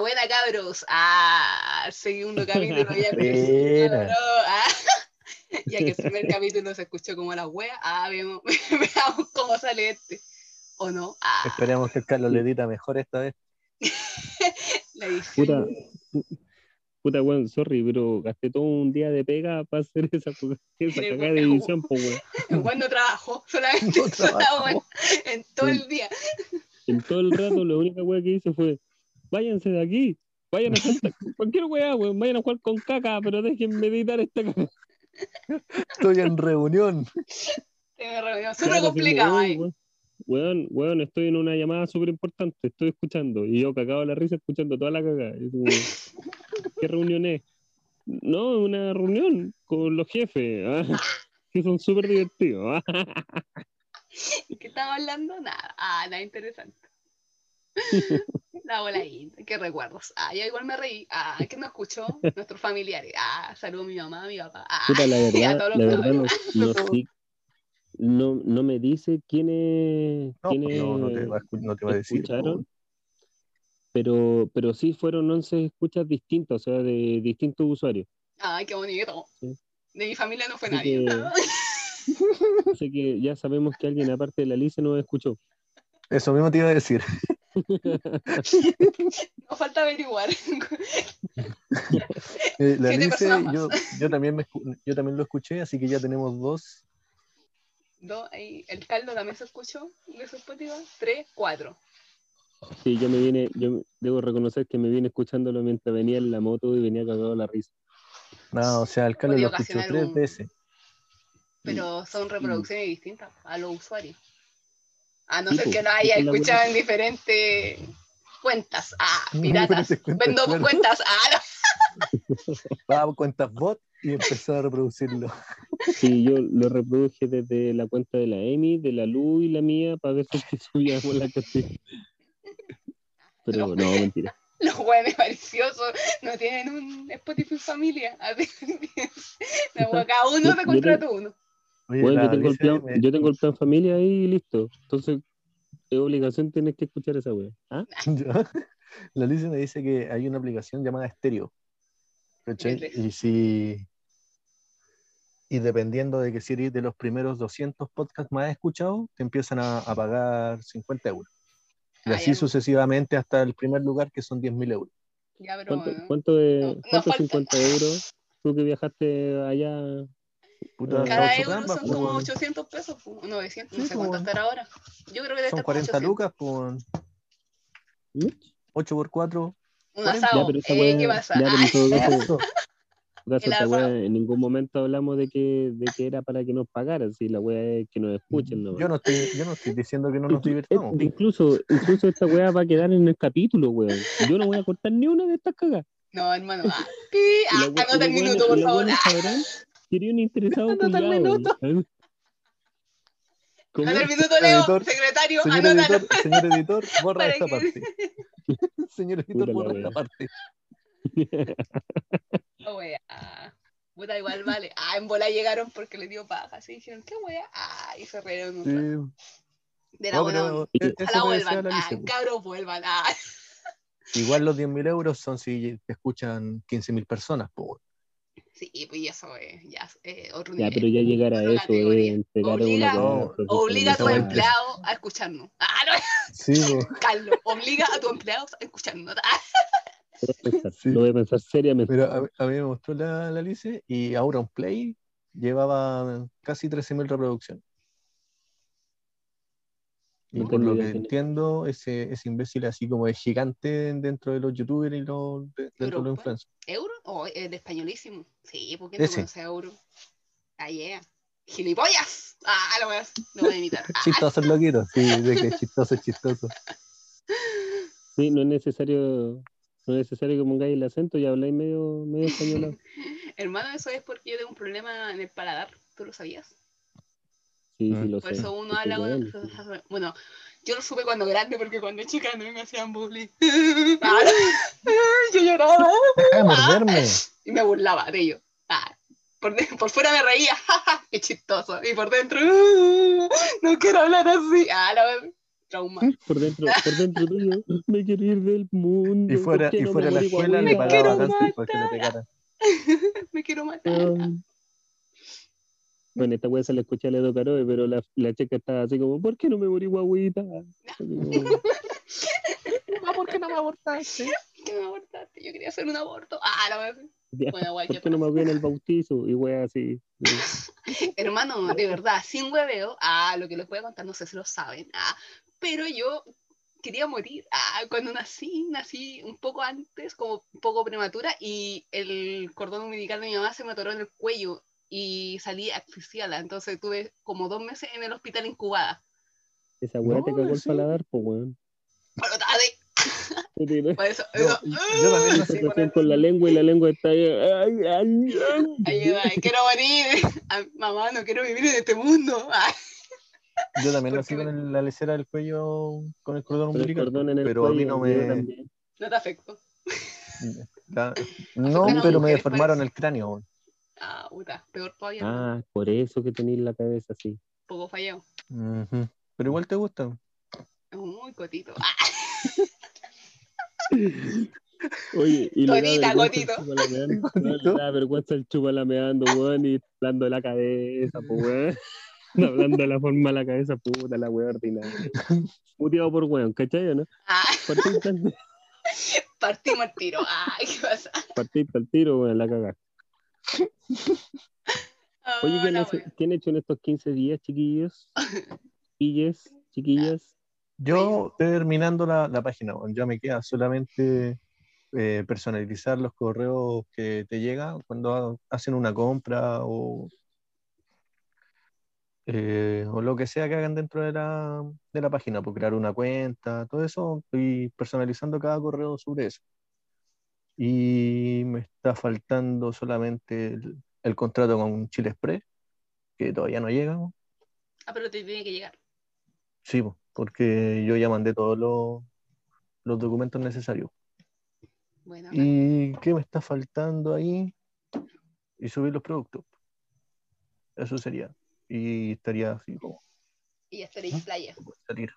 Buena, buena, cabros. Ah, segundo capítulo ya ah. Ya que el primer capítulo se escuchó como la wea, ah, veamos, veamos cómo sale este. ¿O no? Ah, Esperemos que el Carlos le edita mejor esta vez. la. Puta, puta, weón, sorry, pero gasté todo un día de pega para hacer esa, esa cagada de edición, pues, weón. Weón no trabajó, solamente No trabajó. en todo el día. En todo el rato, la única weá que hice fue: váyanse de aquí, vayan a hacer cualquier weá, weón, vayan a jugar con caca, pero déjenme editar esta caca. Estoy en reunión. Tengo reunión súper complicado sí, ahí. weón, Weón, weón, estoy en una llamada súper importante, estoy escuchando, y yo cagado la risa escuchando toda la como, ¿Qué reunión es? No, una reunión con los jefes, ah, que son súper divertidos. ¿Qué estamos hablando? Nada. Ah, nada interesante. La bola ahí, qué recuerdos. Ah, yo igual me reí. Ah, ¿quién no escuchó? Nuestros familiares. Ah, saludo a mi mamá, a mi papá. Ah, Puta, la y a verdad, todos la los verdad no, no, sí- no, no me dice quiénes, No, quiénes no, no te va a, no te va a decir. escucharon, pero, pero sí fueron 11 escuchas distintas, o sea, de distintos usuarios. Ay, qué bonito. Sí. De mi familia no fue Así nadie. que- Así que ya sabemos que alguien aparte de la Alice nos escuchó. Eso mismo te iba a decir. No falta averiguar. Eh, la personas yo, yo, también me yo también lo escuché, así que ya tenemos dos. Dos, ahí, el caldo también se escuchó de su Spotify. Tres, cuatro. Sí, yo me vine, yo debo reconocer que me vine escuchándolo mientras venía en la moto y venía cagado la risa. No, o sea, el Podía lo escuchó tres un- veces. Pero son reproducciones distintas a los usuarios. A no Sí, ser po, que lo esa haya escuchado en diferentes cuentas. Ah, piratas. Vendo cuentas. Ah, no. Va a cuentas bot y empezó a reproducirlo. Sí, yo lo reproduje desde la cuenta de la Emi, de la Lu y la mía para ver si subíamos la cantidad. Pero no, mentira. Los jóvenes maliciosos no tienen un Spotify familia. No, pues, cada uno yo contrata uno. Oye, Bueno, yo tengo, el plan, me- yo tengo el plan familia ahí y listo. Entonces, es obligación tienes que escuchar esa wea. ¿Ah? La Alicia me dice que hay una aplicación llamada Stereo. Y si. Y dependiendo de que si eres de los primeros 200 podcasts más escuchados, te empiezan a, a pagar 50 euros. Y Ah, así ya. sucesivamente hasta el primer lugar, que son 10.000 euros. Ya, pero ¿Cuánto, bueno. cuánto de No, no cuánto falta. 50 euros? Tú que viajaste allá. Puta, Cada euro gambas, son como weón. 800 pesos, pues, 900, Sí, no sé pues, cuánto estará ahora. Yo creo que debe Son estar como 40 800. lucas por ¿Mm? 8 por 4. Un 40. asado. Ya, eh, wea- ¿Qué pasa? ya, pero en todo caso, El esta wea, en ningún momento hablamos de que, de que era para que nos pagaran. Si la wea es que nos escuchen. ¿no? Yo no estoy, yo no estoy diciendo que no nos eh, incluso, incluso esta weá va a quedar en el capítulo, weón. Yo no voy a cortar ni una de estas cagas. No, hermano. Ah, pi, Y ah, anota el minuto, por favor. Ah, sabrán que eres un interesado Anota el culiao, minuto. ¿Cómo? Anota el minuto, Leo. Editor, Secretario, Señor anótalo. editor, señor editor, borra esta que- parte. Señor editor, borra esta parte. Oh, wea. Ah, Puta, igual vale. Ah, en bola llegaron porque les dio paja. Así dijeron, ¿qué wea? Ah, y se rieron un Sí. De la No, buena e- decía vuelvan. la Ah, Alicia, po. cabros, vuelvan. Ah, Igual los 10.000 euros son si te escuchan 15.000 personas. po. Sí, pues y eso es ya eh, otro Ya, nivel. pero ya llegar a eso categoría. entregar Obliga- una No, Obliga a tu empleado a escucharnos. Ah, no, Sí. Carlos, obliga a tu empleado a escucharnos. Ah, Lo voy a pensar, Sí. lo voy a pensar seriamente. Mira, a, a mí me mostró la, la Alice y ahora un play llevaba casi 13.000 reproducciones. Y por lo que es. entiendo, ese, ese imbécil así como es gigante dentro de los youtubers y los, de- dentro de los influencers. ¿Euro? Oh, es de españolísimo. Sí, ¿por qué no Ese. conoce a Euro? Ah, yeah. ¡Gilipollas! Ah, lo voy a, lo voy a imitar. Ah, Chistoso el loquito, sí, de que es chistoso, es chistoso. Sí, no es necesario, no es necesario que pongáis el acento y habláis medio, medio español. hermano, eso es porque yo tengo un problema en el paladar. ¿Tú lo sabías? Sí, sí, lo Por sé. eso uno Porque, habla con... Bueno, yo lo supe cuando grande porque cuando chica no me hacían bullying. Ah, yo lloraba Deja de morderme. y me burlaba de ello. Ah, por, de- por fuera me reía, qué chistoso. Y por dentro, "Uh, no quiero hablar así. Ah, no, Trauma. Por dentro, por dentro tuyo, me quiero ir del mundo. Y fuera, ¿por qué y no fuera la escuela le pagaba quiero cáncer para que le pegara. Me quiero matar. Bueno, esta weá se la escuché a Ledo Caroe, pero la, la chica estaba así como, ¿por qué no me morí guaguita? ¿Por qué no me abortaste? ¿Qué me abortaste? Yo quería hacer un aborto. Ah, la verdad. Bueno, guay, ¿Por ¿qué no me voy en el bautizo? Y weá así. Hermano, de verdad, sin hueveo, ah, lo que les voy a contar, no sé si lo saben, ah, pero yo quería morir. Ah, cuando nací, nací un poco antes, como un poco prematura, y el cordón umbilical de mi mamá se me atoró en el cuello y salí asfixiada. Entonces tuve como dos meses en el hospital incubada. Esa weá te No, cagó el sí. paladar, pues weón. Pero tarde, ¿Tú te por eso, Yo- eso, yo también Recién con con la lengua y la lengua está ahí. Ay, ay, ay. Ayuda, quiero morir. Mamá, no quiero vivir en este mundo. Yo también ¿Por nací con el- la lecera del cuello con el cordón umbilical. cordón en el pero a mí no me. no te afecto. la- no, pero me deformaron el cráneo. Ah, puta, peor todavía. ¿no? Ah, por eso que tenéis la cabeza así. Poco fallado. Ujú. Pero igual te gusta. Es muy cotito. Oye, y le da vergüenza el Gotito. le da vergüenza el chupalameando, weón, y hablando de la cabeza, pues, weón. Hablando de la forma de la cabeza, puta, la weón ordinaria. Muteado por weón, ¿cachai o no? ah, Partiste al, partimos el tiro. Ah, ¿qué pasa? partiste al tiro, weón, la cagaste. Oye, ¿quién, hace-. ¿quién ha hecho en estos 15 días, chiquillos? Chiquillas, chiquillas. Yo terminando la, la página, ya me queda solamente eh, personalizar los correos que te llegan cuando ha- hacen una compra o, eh, o lo que sea que hagan dentro de la, de la página, por crear una cuenta, todo eso, estoy personalizando cada correo sobre eso. Y me está faltando solamente el, el contrato con Chile Express, que todavía no llega. Ah, pero te tiene que llegar. Sí, po, porque yo ya mandé todos los, los documentos necesarios. Bueno, ¿Y qué me está faltando ahí? Y subir los productos. Eso sería. Y estaría así como y ya estaréis en playa. salir.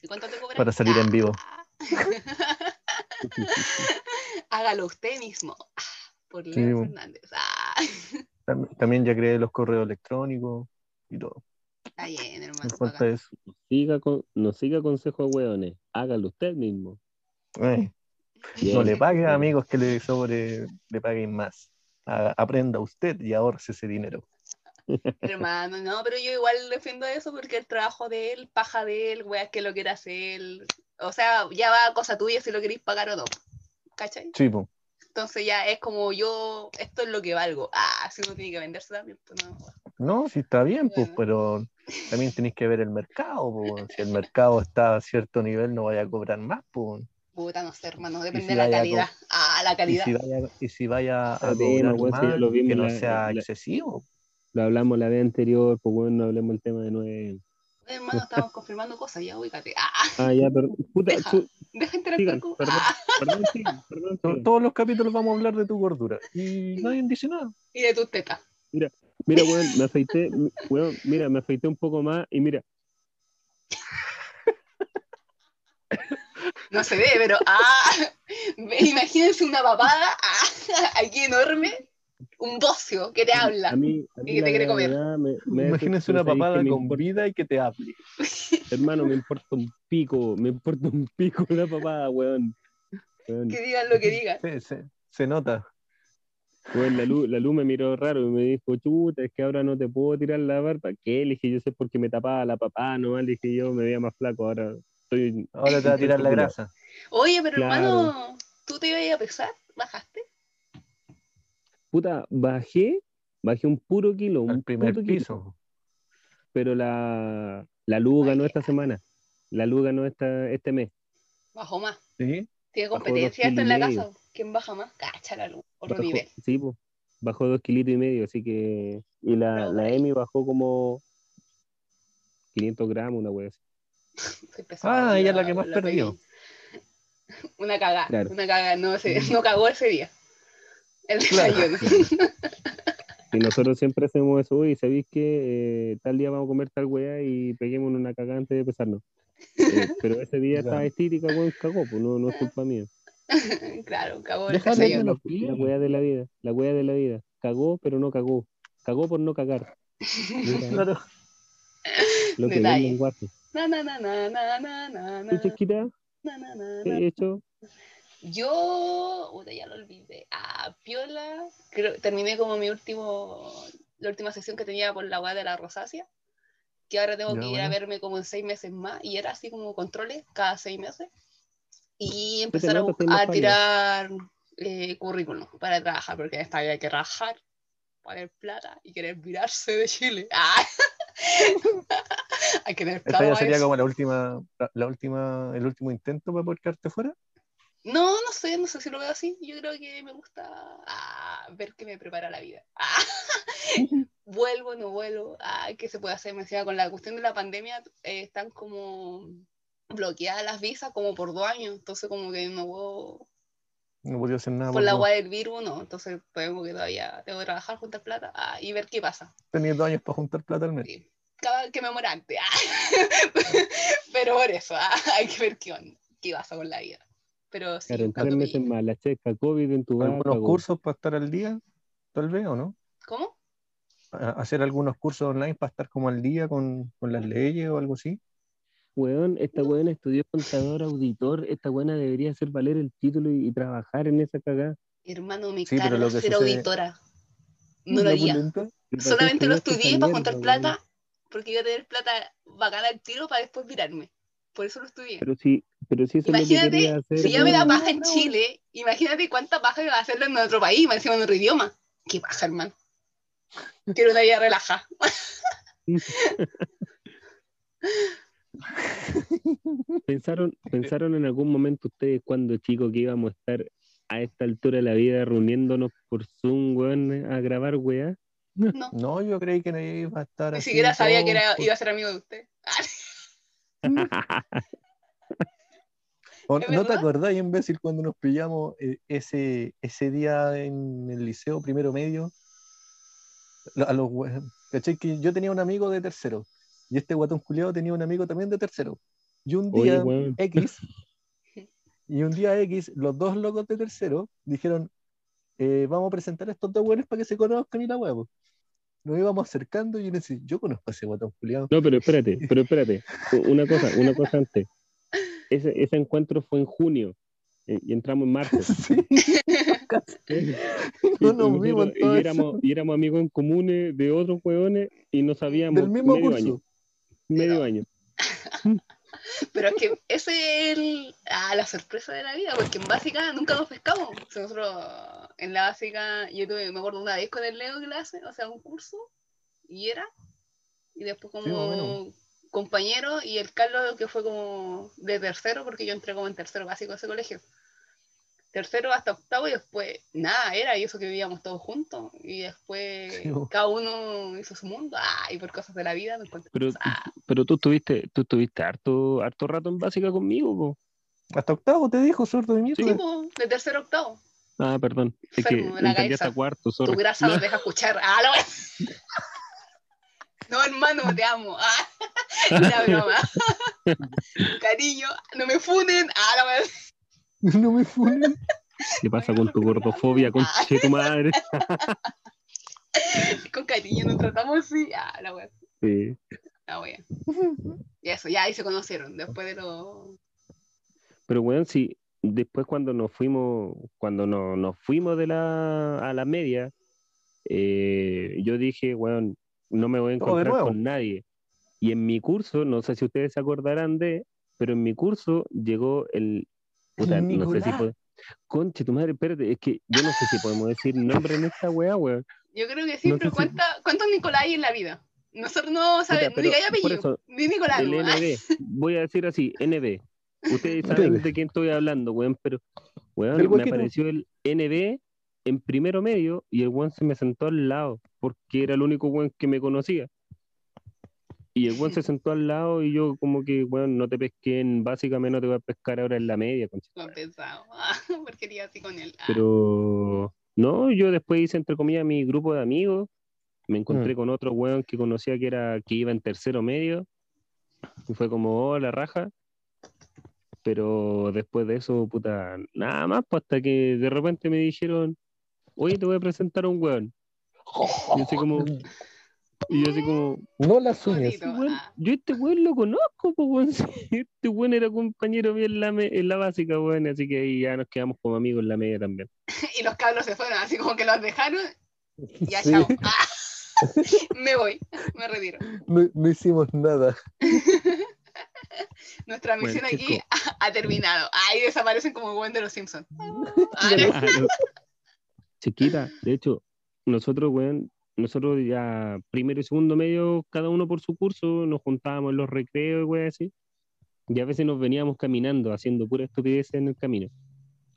¿Y cuánto te cobran? Para salir en vivo. Hágalo usted mismo. Ah, Por Leo. Fernández. Ah, Tam- También ya creé los correos electrónicos y todo. está bien, Me hermano. falta eso. Siga con, no siga consejos hueones, hágalo usted mismo. Eh, no le pague a amigos que le sobre le paguen más. A- aprenda usted y ahorre ese dinero. Hermano, no, pero yo igual defiendo eso porque el trabajo de él, paja de él, weas que lo quiera hacer. O sea, ya va a cosa tuya si lo queréis pagar o no. ¿Cachai? Sí, po. Entonces ya es como yo, esto es lo que valgo. Ah, si uno tiene que venderse también, pues no. No, sí está bien, pues, Bueno. pero también tenéis que ver el mercado. po. Si el mercado está a cierto nivel, no vaya a cobrar más. po. Puta, no sé, hermano, depende si de la calidad. Ah, la Y calidad. si vaya, y si vaya a Ah, ya más, lo vimos que no la- sea la- excesivo. Lo hablamos la vez anterior, pues bueno, no hablemos el tema de nuevo. Hermano, estamos confirmando cosas, ya ubícate. Ah, Ah, ya, perdón. Puta, Deja. chu- deja interactuar sigan, con. perdón, Ah, perdón, sigan, perdón. Todos los capítulos vamos a hablar de tu gordura. Y nadie dice nada. y de tus tetas. Mira, weón, me afeité, weón, mira, me afeité un poco más y mira, No se ve, pero. Ah, imagínense una papada ah, aquí enorme, un bocio que te habla. a mí, a mí Y que te quiere comer. me- me Imagínense pero una ¿sabéis papada con importa? vida y que te hable. Hermano, me importa un pico, me importa un pico la papada, weón. Weón, Que digan lo que digan. Se, se- se nota. weón, la luz, la luz me miró raro y me dijo, chuta, es que ahora no te puedo tirar la barba. ¿Qué? Le dije, yo sé porque me tapaba la papada nomás, le dije yo, me veía más flaco, ahora estoy... Ahora te va a tirar la grasa. Oye, pero Claro. hermano, ¿tú te ibas a pesar? ¿Bajaste? Puta, bajé, bajé un puro kilo, un Al primer puto kilo. piso. pero la, la luz ganó esta semana. La luz ganó esta, este mes. Bajó más. ¿Sí? ¿Tiene competencia esto en la casa? ¿Quién baja más? Cacha la luz. Otro Bajó- nivel. sí, po, bajó dos kilitos y medio, así que. Y la, la. Emi bajó como 500 gramos, una wea así. Ah, ella es la que más perdió. Una cagada, Claro. una cagada. No, se, no cagó ese día. El Claro. desayuno. Y nosotros siempre hacemos eso, y sabéis que eh, tal día vamos a comer tal weá y peguemos una cagada antes de pesarnos. Eh, pero ese día estaba estírica, weón, cagó, pues no, no es culpa mía. claro, acabó el desayuno. los pies. La weá de la vida, la weá de la vida. Cagó, pero no cagó. Cagó por no cagar. Claro. lo que Detalle. en guapo. Na, na, na, na, na, na, na, ¿Tú, na, chiquita, na, na, na, qué he hecho? Yo, puta, ya lo olvidé. Piola, creo, terminé como mi último, la última sesión que tenía por la weá de la rosácea, que ahora tengo Ya, que ir a verme como en seis meses más, y era así como controles cada seis meses, y empezar a, a tirar eh, currículum para trabajar, porque esta había que rajar, poner plata y querer virarse de Chile. Ah. Hay que tener Esta plata ya para sería eso. como la última, la, última, el último intento para poder quedarte fuera. No, no sé, no sé si lo veo así. Yo creo que me gusta ah, ver qué me prepara la vida. Ah, vuelvo, no vuelvo. Ah, ¿Qué se puede hacer? Me decía, con la cuestión de la pandemia eh, están como bloqueadas las visas como por dos años. Entonces como que no puedo... No podía hacer nada. Por la dos. agua del virus, no. Entonces tengo que todavía tengo que trabajar, juntar plata ah, y ver qué pasa. Tenías dos años para juntar plata al mes. Sí. Cada que me muera antes. ah. Pero por eso, hay que ver qué onda, qué pasa con la vida. Pero sí, Claro, en tres buscando meses mi- más, la checa COVID en tu Algunos cursos para estar al día, tal vez, ¿o no? ¿Cómo? A- Hacer algunos cursos online para estar como al día con, con las leyes o algo así. Weón, esta weona estudió contador auditor, esta weona debería hacer valer el título y, y trabajar en esa cagada. Hermano, me Sí, que ser sucede- auditora. No lo haría. Solamente lo estudié para juntar plata, porque iba a tener plata bacana al tiro para después virarme. Por eso lo estudié. Pero sí, pero sí eso es lo que Imagínate, quería hacer. si ya me da paja en Chile, imagínate cuánta paja iba a hacerlo en otro país, más encima en otro idioma. Qué paja, hermano. Quiero una vida relajada. ¿Pensaron, ¿Pensaron en algún momento ustedes cuando chicos que íbamos a estar a esta altura de la vida reuniéndonos por Zoom, weón, a grabar weá? No, No, yo creí que no iba a estar ni siquiera sabía que era, iba a ser amigo de usted. Ah, ¿O ¿Es ¿No te verdad? acordás, imbécil, cuando nos pillamos eh, ese, ese día en el liceo primero medio? A los. Que yo tenía un amigo de tercero y este guatón culiado tenía un amigo también de tercero. Y un Oye, día weón. X, y un día X, los dos locos de tercero dijeron, eh, vamos a presentar a estos dos buenos para que se conozcan y la huevo. Nos íbamos acercando y yo decía, yo conozco a ese guatón culiado. No, pero espérate, pero espérate. Una cosa, una cosa antes. Ese, ese encuentro fue en junio eh, y entramos en marzo. Sí, Y- no nos vimos éramos, y éramos amigos en comunes de otros hueones y no sabíamos del mismo medio curso. año. Medio año. Pero es que ese es el, ah, la sorpresa de la vida, porque en básica nunca nos pescamos. O sea, nosotros en la básica, yo tuve, me acuerdo una vez con el Leo clase, o sea, un curso, y era, y después Sí, como. Compañero, y el Carlos que fue como de tercero, porque yo entré como en tercero básico de ese colegio. Tercero hasta octavo y después nada, era, y eso que vivíamos todos juntos, y después Sí, cada uno hizo su mundo, ah, y por cosas de la vida encontramos. Pero, ah, pero tú estuviste, tú estuviste harto, harto rato en básica conmigo, po. Hasta octavo te dijo, sordo de mierda. sí, po, de tercero a octavo. Ah, perdón. Es que Enfermo de la hasta cuarto, Tu sorry. grasa No, deja escuchar. Ah, wea. No, hermano, te amo. Ah, la broma. Cariño, no me funen. Ah, la wea. No me funen. ¿Qué pasa con tu gordofobia, conche tu madre? Con cariño nos tratamos así. Ah, la wea. Sí. La wea. Y eso, ya ahí se conocieron. Después de lo. Pero bueno, sí, después cuando nos fuimos, cuando no- nos fuimos de la, a la media, eh, yo dije, bueno, no me voy a encontrar con nadie. Y en mi curso, no sé si ustedes se acordarán de, pero en mi curso llegó el, puta, El no sé si fue, conche tu madre, espérate, es que yo no sé si podemos decir nombre en esta weá, weón. Yo creo que sí, No pero si- ¿cuánta- ¿cuántos Nicolás hay en la vida? Nosotros no sabemos, hay por apellido, ni Nicolás. El NB, voy a decir así, NB. Ustedes saben de quién estoy hablando, weón, pero weón, me apareció el NB en primero medio y el weón se me sentó al lado, porque era el único weón que me conocía. Y el weón se sentó al lado y yo como que, weón, no te pesqué en básicamente no te voy a pescar ahora en la media, concha. Lo he pensado. Ah, porque iría así con él. Ah, Pero no, yo después hice entre comillas mi grupo de amigos me encontré con otro weón que conocía que era que iba en tercero medio y fue como, oh, la raja. Pero después de eso, puta, nada más, pues hasta que de repente me dijeron, oye, te voy a presentar a un weón. Y así como, y yo así como, No las uñas. Weón, Ah. yo este weón lo conozco, pues weón. Este weón era compañero mío en la, me- en la básica, weón. Así que ahí ya nos quedamos como amigos en la media también. Y los cabros se fueron, así como que los dejaron. Ya, Sí, chao. Ah. Me voy, me retiro. no, no hicimos nada. Nuestra Bueno, misión aquí ha, ha terminado. Ahí desaparecen como buen de los Simpsons. Ah, no. Chiquita, de hecho, nosotros, weón, nosotros ya primero y segundo medio, cada uno por su curso, nos juntábamos en los recreos, weón, así. Y a veces nos veníamos caminando, haciendo pura estupidez en el camino,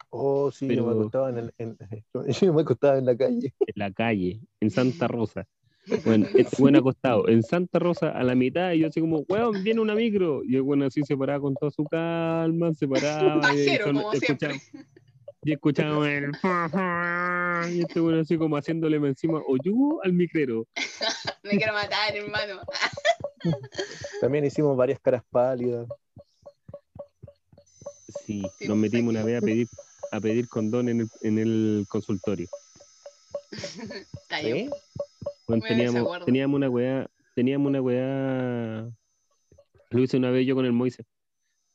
Oh, sí, yo me Pero- acostaba en, el, en- yo me acostaba en la calle. en la calle, en Santa Rosa. Bueno, este weón acostado en Santa Rosa a la mitad, y yo así como, weón, viene una micro. Y el weón así se paraba con toda su calma, se paraba. y Pajero, son- como siempre. Y escuchábamos el. Y este weón así como haciéndole encima oyugo al micrero. Me quiero matar, hermano. También hicimos varias caras pálidas. Sí, Sí, nos metimos una vez a pedir, a pedir condón en el, en el consultorio. Está ¿Sí? bien. Bueno, teníamos, teníamos una weá, teníamos una weá. Lo hice una vez yo con el Moise.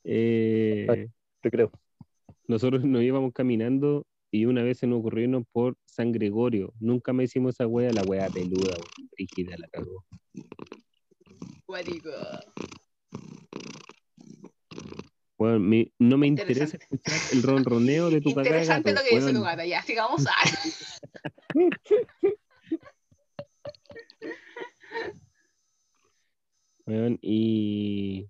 Eh, Ay. Te creo. Nosotros nos íbamos caminando y una vez se nos ocurrió irnos por San Gregorio. Nunca me hicimos esa weá, la weá peluda, rígida, la cagó. Me- no me interesa escuchar el ronroneo de tu cagada. Interesante lo que dice weón. tu gata. Ya, sigamos. Weón, y.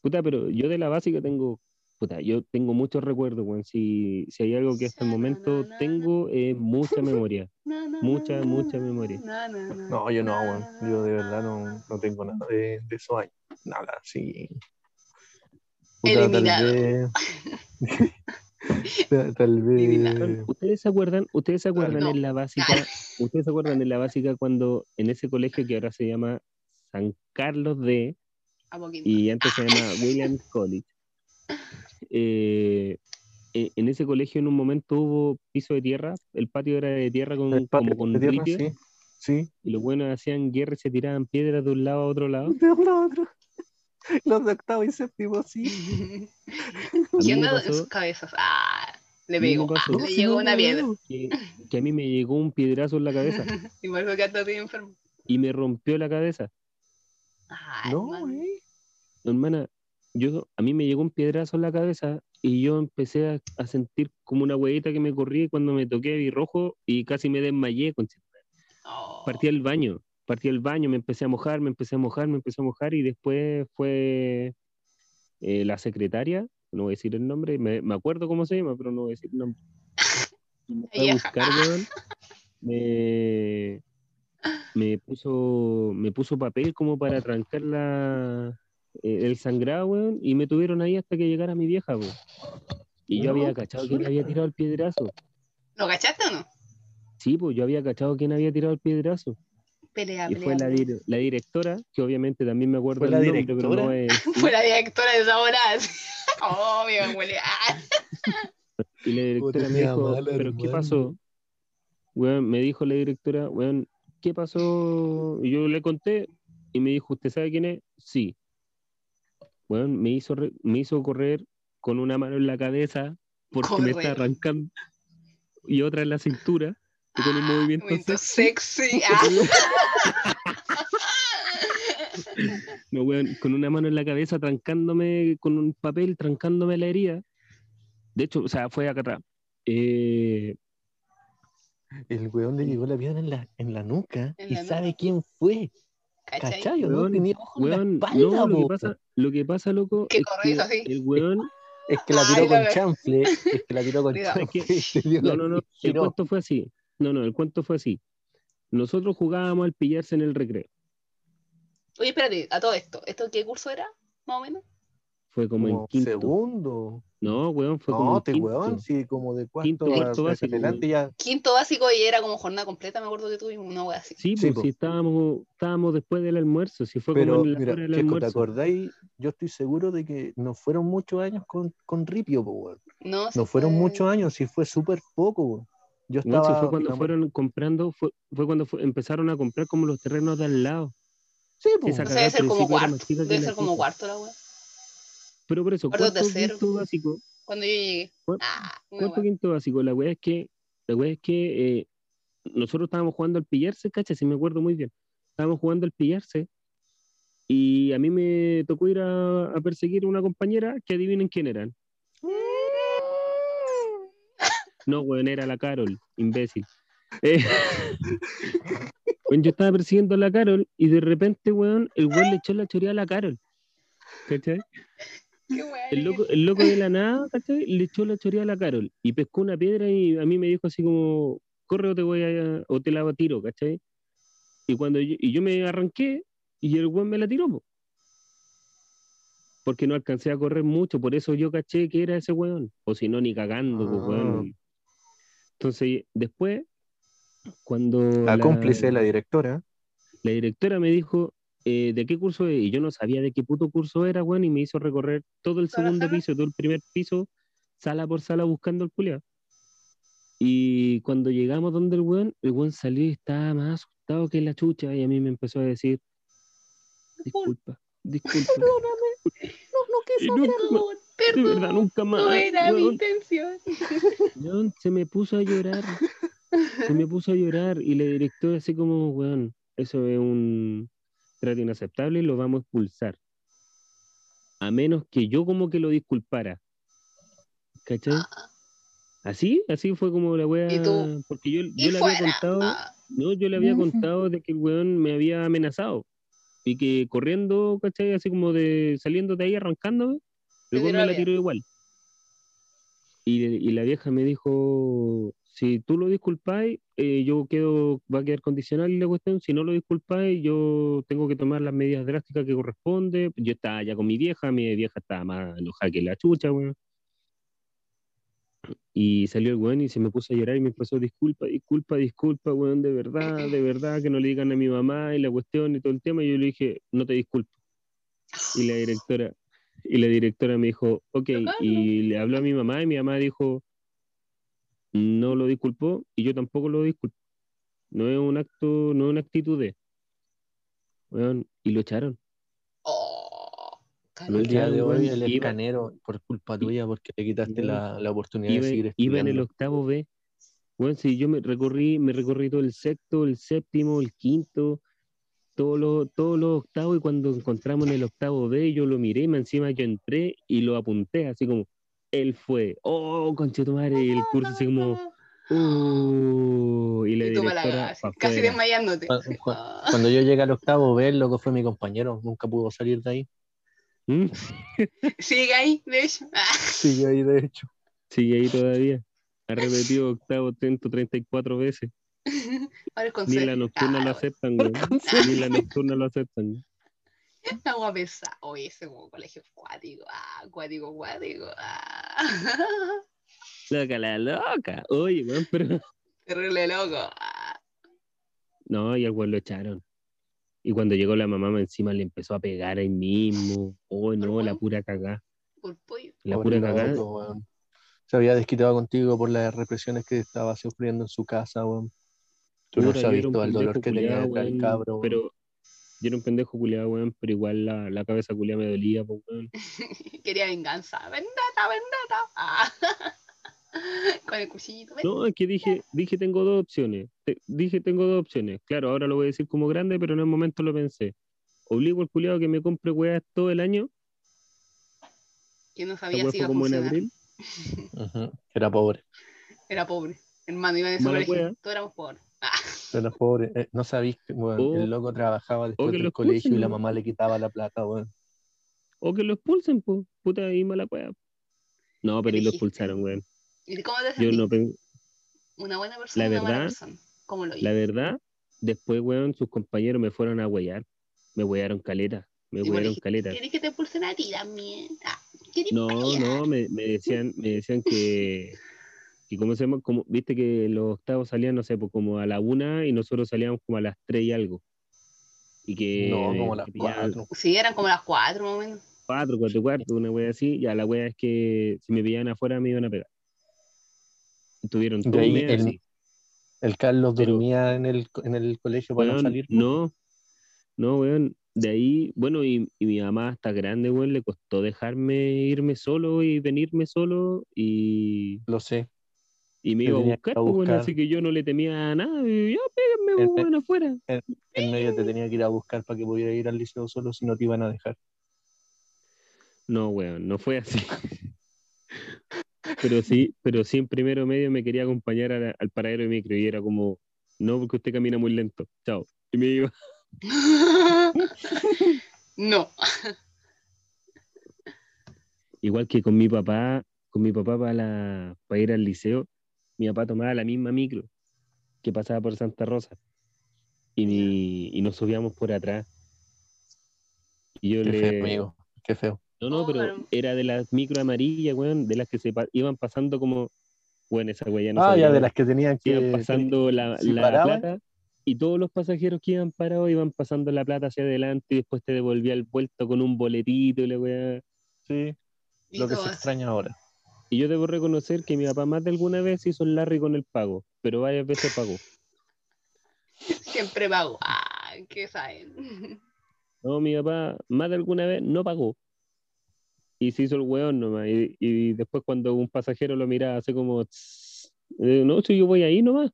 Puta, pero yo de la básica tengo. Puta, yo tengo muchos recuerdos, weón. Si, si hay algo que hasta el momento tengo, es mucha memoria. na, na, Mucha, na, mucha memoria. na, na, na, No, yo no, weón. Yo de verdad no, no tengo nada de, de esos años. Nada, sí. Puta, Eliminado. Tal vez. tal, Eliminado. ¿Ustedes se acuerdan, ustedes se acuerdan No. en la básica, ustedes se acuerdan en la básica cuando en ese colegio que ahora se llama San Carlos de y antes se llama Williams College. Eh, e- en ese colegio en un momento hubo piso de tierra, el patio era de tierra con, El patio como con de tierra, ripio, sí. Sí. y los buenos hacían guerra y se tiraban piedras de un lado a otro lado. De un lado a otro. Los de octavo y séptimo, sí. A mí ¿Quién me da en pasó- sus cabezas? Ah, le a mí me pegó. Ah, le Sí, llegó no, una piedra. Que, que a mí me llegó un piedrazo en la cabeza Y enfermo. me rompió la cabeza. Ay, No, eh. Hermana, yo, a mí me llegó un piedrazo en la cabeza y yo empecé a, a sentir como una huevita que me corría y cuando me toqué vi rojo y casi me desmayé. conche- Oh. Partí al baño, partí al baño, me empecé a mojar, me empecé a mojar, me empecé a mojar y después fue eh, la secretaria, no voy a decir el nombre, me, me acuerdo cómo se llama, pero no voy a decir el nombre. Me fue a Vieja. buscar, weón. Me, me puso, me puso papel como para trancar la, el sangrado, weón, y me tuvieron ahí hasta que llegara mi vieja, weón. Y yo No, había cachado quién había tirado el piedrazo. ¿Lo cachaste o no? Sí, pues yo había cachado quién había tirado el piedrazo. Pelea, Y pelea. fue la, dir- la directora, que obviamente también me acuerdo ¿Fue el la nombre, pero directora? no es. Fue la directora de esa hora. Oh, mi abuela. Ah, Y la directora me dijo, mala, ¿pero qué pasó? Weón, me dijo la directora, weón, ¿qué pasó? Y yo le conté y me dijo, ¿usted sabe quién es? Sí. Weón, me hizo, re- me hizo correr con una mano en la cabeza porque me está arrancando y otra en la cintura y con un ah, movimiento movimiento sexy. sexy. Ah, No, weón, con una mano en la cabeza, trancándome con un papel, trancándome la herida. De hecho, o sea, fue acá atrás. Eh, El weón le llegó la piedra en la, en la nuca En y la sabe nuca. quién fue. ¿Cachai? ¿Cachai? Weón, Tenía ojo en la weón, espalda, no, lo que pasa, lo que pasa, loco, es que así. el weón, Es que la Ay, tiró la con chanfle. Es que la tiró con chanfle. No, no, no, el cuento fue así. No, no, el cuento fue así. Nosotros jugábamos al pillarse en el recreo. Oye, espérate, a todo esto. ¿Esto qué curso era? Más o menos. Fue como, Como en quinto. segundo. No, weón, fue como. No, te quinto. weón, sí, como de cuarto, Quinto, cuarto básico, adelante ya. Quinto básico y era como jornada completa, me acuerdo que tuvimos una wea así. Sí, Sí, pues sí, estábamos, estábamos después del almuerzo, sí fue Pero como en la mira, hora del Checo, ¿te acordáis? Yo estoy seguro de que no fueron muchos años con, con Ripio, weón. No, sí No fueron fue- muchos años, sí fue súper poco, weón. Yo No, estaba. sí fue cuando fueron comprando, fue, fue cuando fue- empezaron a comprar como los terrenos de al lado. Sí, po. esa O sea, debe ser como cuarto. Debe la ser como cuarto la wea. Pero por eso, Cuarto, quinto básico, Cuando yo llegué. Cuarto- Ah, cuarto, quinto básico, la weá es que, la weá es que eh, nosotros estábamos jugando al pillarse, cacha, si me acuerdo muy bien. Estábamos jugando al pillarse y a mí me tocó ir a, a perseguir a una compañera que adivinen quién eran. No, weón, era la Carol, imbécil. Eh, yo estaba persiguiendo a la Carol y de repente, weón, el weón le echó la choreada a la Carol. ¿Cachai? Qué. El loco, el loco de la nada, ¿cachai? Le echó la choreada a la Carol y pescó una piedra y a mí me dijo así como, corre o te voy a, o te la tiro, ¿cachai? Y cuando yo, y yo me arranqué y el weón me la tiró, po. Porque no alcancé a correr mucho, por eso yo caché que era ese weón. O si no, ni cagando, po, Ah. weón. Entonces, después, cuando La cómplice, la directora. la directora me dijo, eh, ¿de qué curso es? Y yo no sabía de qué puto curso era, weón, y me hizo recorrer todo el ¿Toda la segundo sala? piso, todo el primer piso, sala por sala buscando el culiao. Y cuando llegamos donde el weón, el weón salió y estaba más asustado que la chucha, y a mí me empezó a decir, disculpa, disculpa. Y nunca más, de Perdón, verdad, nunca más. no era mi weón. intención. Weón, se me puso a llorar. Se me puso a llorar y la directora así como, weón, eso es un trato inaceptable y lo vamos a expulsar. A menos que yo como que lo disculpara. ¿Cachai? Ah, Así, así fue como la wea. Porque yo, yo le había contado, no, yo le había contado de que el weón me había amenazado. Y que corriendo, ¿cachai? Así como de saliendo de ahí, arrancándome, tiró me la tiró igual. Y, y la vieja me dijo, si tú lo disculpáis, eh, yo quedo, va a quedar condicional la cuestión, si no lo disculpáis, yo tengo que tomar las medidas drásticas que corresponde. Yo estaba ya con mi vieja, mi vieja estaba más enojada que la chucha, weón. Y salió el weón y se me puso a llorar y me empezó, disculpa, disculpa, disculpa, weón, de verdad, de verdad, que no le digan a mi mamá y la cuestión y todo el tema. Y yo le dije, no te disculpo. Y la directora, y la directora me dijo, ok, y le habló a mi mamá y mi mamá dijo, no lo disculpó y yo tampoco lo disculpo. No es un acto, no es una actitud de. Y lo echaron. Oh, Lo El día de hoy el iba- escanero, por culpa tuya, porque le quitaste la, la oportunidad iba, de seguir iba en el estudiando. octavo B. Bueno, sí, yo me recorrí, me recorrí todo el sexto, el séptimo, el quinto, todos los, todos los octavos, y cuando encontramos en el octavo B, yo lo miré, y encima yo entré y lo apunté, así como, él fue, oh, concha tu madre, y el curso así como, uh, y la Y la casi desmayándote. Ah. Cuando yo llegué al octavo B, loco fue mi compañero, nunca pudo salir de ahí. ¿Mm? Sigue ahí, de hecho. Ah. Sigue ahí, de hecho. Sigue ahí todavía. Ha repetido octavo 134 veces. Ahora es Ni la nocturna Ah, lo aceptan, güey. Ni la nocturna lo aceptan. La agua pesada. Oye, ese como colegio acuático. Ah, acuático, acuático. Ah. Loca la loca. Oye, weón, pero. Terrible loco. Ah. No, y al weón lo echaron. Y cuando llegó la mamá encima le empezó a pegar ahí mismo. Oh, no, la pura cagá. Por. La pura cagá. Se había desquitado contigo por las represiones que estaba sufriendo en su casa, weón. Tú no sabes todo el dolor que tenía el cabro. weón. Pero yo era un pendejo culiado, weón, pero igual la, la cabeza culiada me dolía, pues, weón. Quería venganza. Vendetta, vendetta. Ah. Con el cuchillito. No, es que dije, dije tengo dos opciones. Te- dije tengo dos opciones. Claro, ahora lo voy a decir como grande, pero en el momento lo pensé. Obligo al culiado que me compre weas todo el año. Que no sabía si iba a como en funcionar. abril. Ujú, Era pobre. Era pobre. Hermano, iba en colegio. wea. Todos éramos pobres. Ah. Era pobre. Eh, no sabís que weón, O- el loco trabajaba después del colegio y la expulsen, mamá le quitaba la plata, weón. O que lo expulsen, pues. Puta y mala wea. No, pero y lo expulsaron, weón. ¿Y cómo te Yo no ¿Una buena persona La o una mala verdad- persona? ¿Cómo lo La verdad, después, weón, sus compañeros me fueron a huellar. Me huellaron caleta. Me huellaron caleta. ¿Querés que te pulsen a ti también? Ah. ¿Qué te No, no, me, me decían, me decían que, que ¿cómo se llama? Como, viste que los octavos salían, no sé, pues como a la una y nosotros salíamos como a las tres y algo. Y que No, como las cuatro. Sí, eran como las cuatro más o menos. cuatro, cuatro y cuarto, una wea así. Ya la wea es que si me pillaban afuera me iban a pegar. Tuvieron todo el- así. El Carlos Pero- dormía en el, en el colegio para no salir. no, no, weón. De ahí, bueno, y, y mi mamá hasta grande, weón, le costó dejarme irme solo y venirme solo y, Lo sé. Y me iba a buscar, pues, buscar. así que yo no le temía a nada. Y ya, péguenme, El- pues, weón, afuera. En medio te tenía que ir a buscar para que pudiera ir al liceo solo si no te iban a dejar. No, weón, no fue así. Pero sí, pero sí en primero medio me quería acompañar al paradero de micro y era como, no, porque usted camina muy lento, chao. Y me iba. no. Igual que con mi papá, con mi papá para, la, para ir al liceo, mi papá tomaba la misma micro que pasaba por Santa Rosa. Y, mi- y nos subíamos por atrás. Y yo Qué le... feo, amigo. Qué feo. No, no, pero era de las micro amarillas, weón, de las que se pa- iban pasando como, bueno, esa weá ya no ah, ya de las que tenían que. iban pasando la, si la plata y todos los pasajeros que iban parados iban pasando la plata hacia adelante y después te devolvía el vuelto con un boletito y la weá. Sí, lo que se extraña ahora. Y yo debo reconocer que mi papá más de alguna vez hizo el Larry con el pago, pero varias veces pagó. Siempre pago. Ah, ¿qué saben? No, mi papá más de alguna vez no pagó. Y se hizo el weón nomás. Y, y después cuando un pasajero lo miraba hace como, "Tss, no, si yo voy ahí nomás.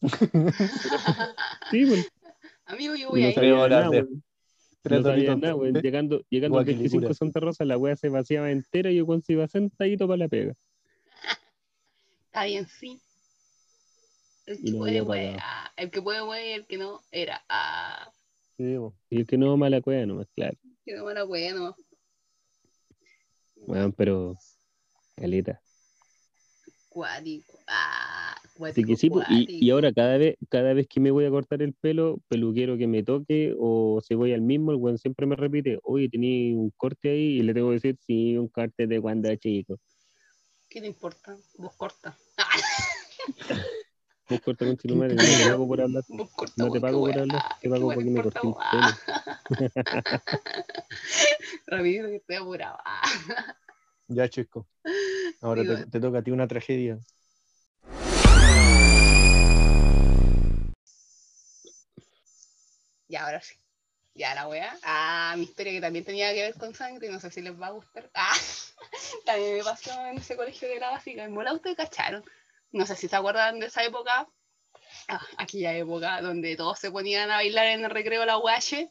Sí, pues, Amigo, yo voy no ahí. Tres No sabía nada, weón. Llegando, llegando al Guaquilicura. 25 Santa Rosa, la weá se vaciaba entera y yo cuando se iba sentadito para la pega. Está bien, sí. El que no puede, pagado. Ah, el que puede, puede, y el que no, era. Ah, Sí. Y el que no, mala cueva nomás, claro. que no era bueno. Weón, pero, caleta. Cuático. Ah, Así que sí, pues, y, y ahora cada vez, cada vez que me voy a cortar el pelo, peluquero que me toque, o si voy al mismo, el weón siempre me repite, oye, tenía un corte ahí, y le tengo que decir, sí, un corte de cuando era chico. ¿Qué te importa? Vos corta. Vos corta con tu madre, no te pago por hablar. Corta. No te pago por hablar, Ah, te qué pago weá para que me cortes el. Ah. Rapidito que estoy apurado. Ah. Ya, chico. Ahora te, te toca a ti una tragedia. Ya, ahora sí. Ya, la wea. Ah, mi historia que también tenía que ver con sangre, no sé si les va a gustar. Ah, también me pasó en ese colegio de la básica. En Mola ustedes cacharon. No sé si se acuerdan de esa época. Ah, aquella época donde todos se ponían a bailar en el recreo la UH.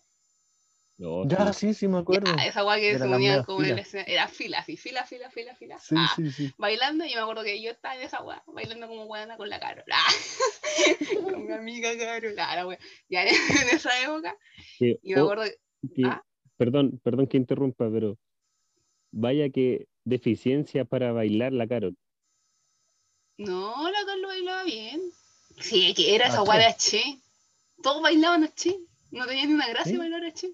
No, Ya, sí. sí, me acuerdo. Ya, esa wea que Era se ponían como en el fila. escenario. Era fila, así, fila, fila, fila, fila. Sí, Ah, sí, sí. bailando y me acuerdo que yo estaba en esa weá, bailando como weana con la Carol. Ah, con mi amiga Carol. Ah, la wea. Ya en, en esa época. Que- Y me oh, acuerdo que que- ¿Ah? Perdón, perdón que interrumpa, pero vaya que deficiencia para bailar la Carol. No, la Carol bailaba bien. Sí, que era esa weá de. H. Todos bailaban H. No tenía ni una gracia ¿Sí? bailar H.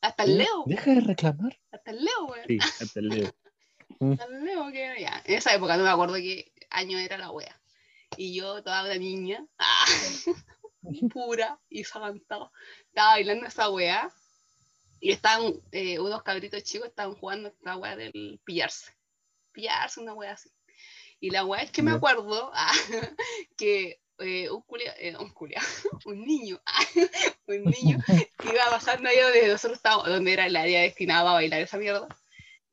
Hasta el Leo. Deja de reclamar. Hasta el Leo, weón. Sí, hasta el Leo. Hasta el Leo que ya. En esa época no me acuerdo qué año era la wea. Y yo, toda una niña, ah, pura y sabantada, estaba bailando esa wea. Y estaban eh, unos cabritos chicos, estaban jugando esta wea del pillarse. Pillarse, una wea así. Y la wea es que me acuerdo ah, que eh, un culia, eh, un culia, un niño, un niño iba pasando ahí donde nosotros estábamos, donde era el área destinada a bailar esa mierda.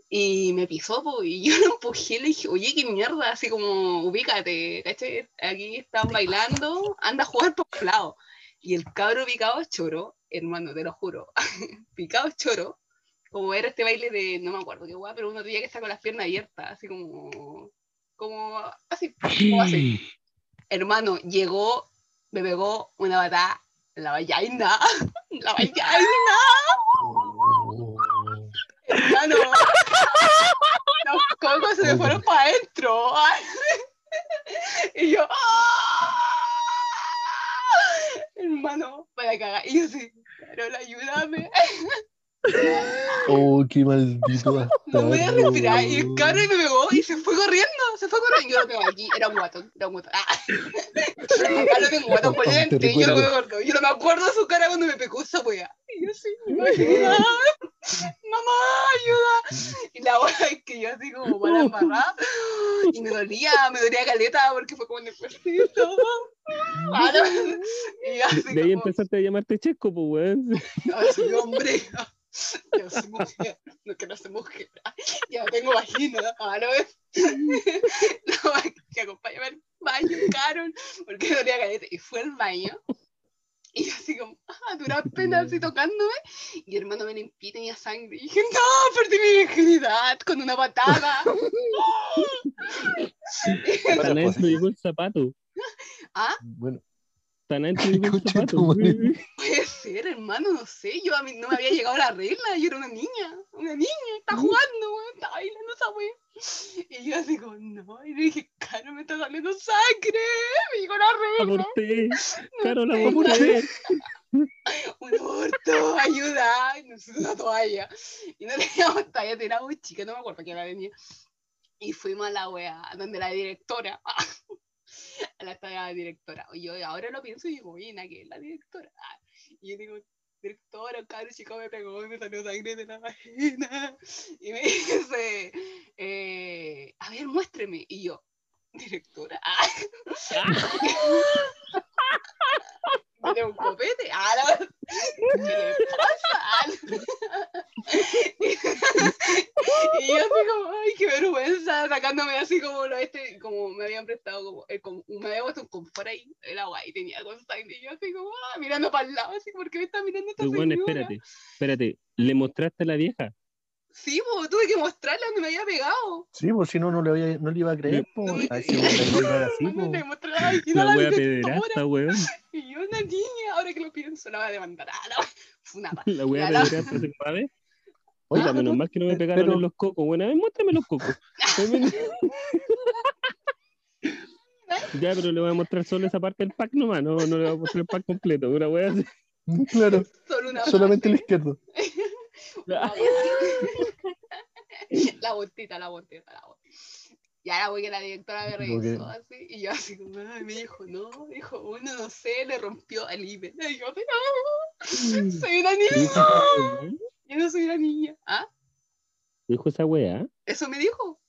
Y me pisó, po, y yo lo empujé, le dije, oye, qué mierda, así como, ubícate, ¿cachai? Aquí están bailando, anda a jugar por lado. Y el cabro picado choro, hermano, te lo juro, picado choro, como era este baile de, no me acuerdo qué guay, pero uno tenía que estar con las piernas abiertas, así como, como, así, como así. Hermano, llegó, me pegó una en la vallaina, la vallaina, hermano. Los cocos se me fueron para adentro. Y yo, ¡ah! hermano, para cagar. Y yo sí, Carol, ayúdame. Oh, qué maldito No podía bastardo, respirar. Y el cabrón me pegó y se fue corriendo. Se fue corriendo. Yo lo pego aquí. Era un guatón. Era un guatón. Ah. Tengo un guatón por lente. Yo no me acuerdo. Yo no me acuerdo de su cara cuando me pegó esa wea. Y yo así, ayuda. Mamá, ayuda. Y la wea es que yo así como para embarrar. Y me dolía, me dolía caleta porque fue como en el. Ah, no. Y así De ahí como, empezaste a llamarte Chesco, pues, weón. Soy hombre. Yo soy mujer. No quiero ser mujer. Ya no tengo vagina. Ah, no ves. No, que acompáñame al baño, Carol. Porque no tenía caleta. Y fue al baño. Y yo así como, ah, duras penas así tocándome. Y hermano me limpió y tenía sangre. Y dije, no, perdí mi virginidad con una patada. Adentro pues, llegó el zapato. ah, bueno, Tan zapato. tu madre. puede ser, hermano, no sé. Yo a mí no me había llegado la regla. Yo era una niña. Una niña. Está jugando, weón. Está bailando esa weá. Y yo así como, no. Y le dije, Caro, me está saliendo sangre. Me llegó la regla. Aborté. Caro, la aborté. Un aborto, ayuda. Y nos una toalla. Y no teníamos toalla, era muy chica, no me acuerdo quién la tenía. Y fuimos a la wea, donde la directora. a la toalla directora. Y yo ahora lo pienso y digo, oye, ¿na que es la directora? Y yo digo, directora, cabrón chico me pegó y me salió sangre de la vagina. Y me dice, eh, a ver, muéstreme. Y yo, directora, ah, ¿Tiene un copete? Ah, no. ¿Qué le pasa? Ah, no. y yo así como, ay, qué vergüenza, sacándome así como lo este, como me habían prestado, como, eh, como- me había puesto un confort ahí, el agua y tenía con sangre, y yo así como, ah, mirando para el lado, así, ¿por qué me está mirando esta Pero bueno, señora? Espérate. ¿Le mostraste a la vieja? Sí, pues, tuve que mostrarle donde me había pegado. sí, pues si no, no le, voy a- no le iba a creer. po. No me- no así, po. Le mostré la vagina a La wea pederasta, weón. y yo una niña, ahora que lo pienso, la voy a demandar, ah, la fue una La wea pederasta se sabe. Oye, Oiga, menos mal que no me pegaron pero- en los cocos. Bueno, a ver, muéstrame los cocos. ya, pero le voy a mostrar solo esa parte del pack nomás. No, no le voy a mostrar el pack completo. Una wea así. Claro, Solo una solamente el izquierdo. La botita, la botita, la botita. Y ahora voy que la directora me revisó así, y yo así como, ay, me dijo, no, dijo, uno no sé, le rompió el himen. Y yo, no, soy una ¿Te niña, yo no soy una niña. ¿Ah? ¿Te dijo esa wea? Eso me dijo.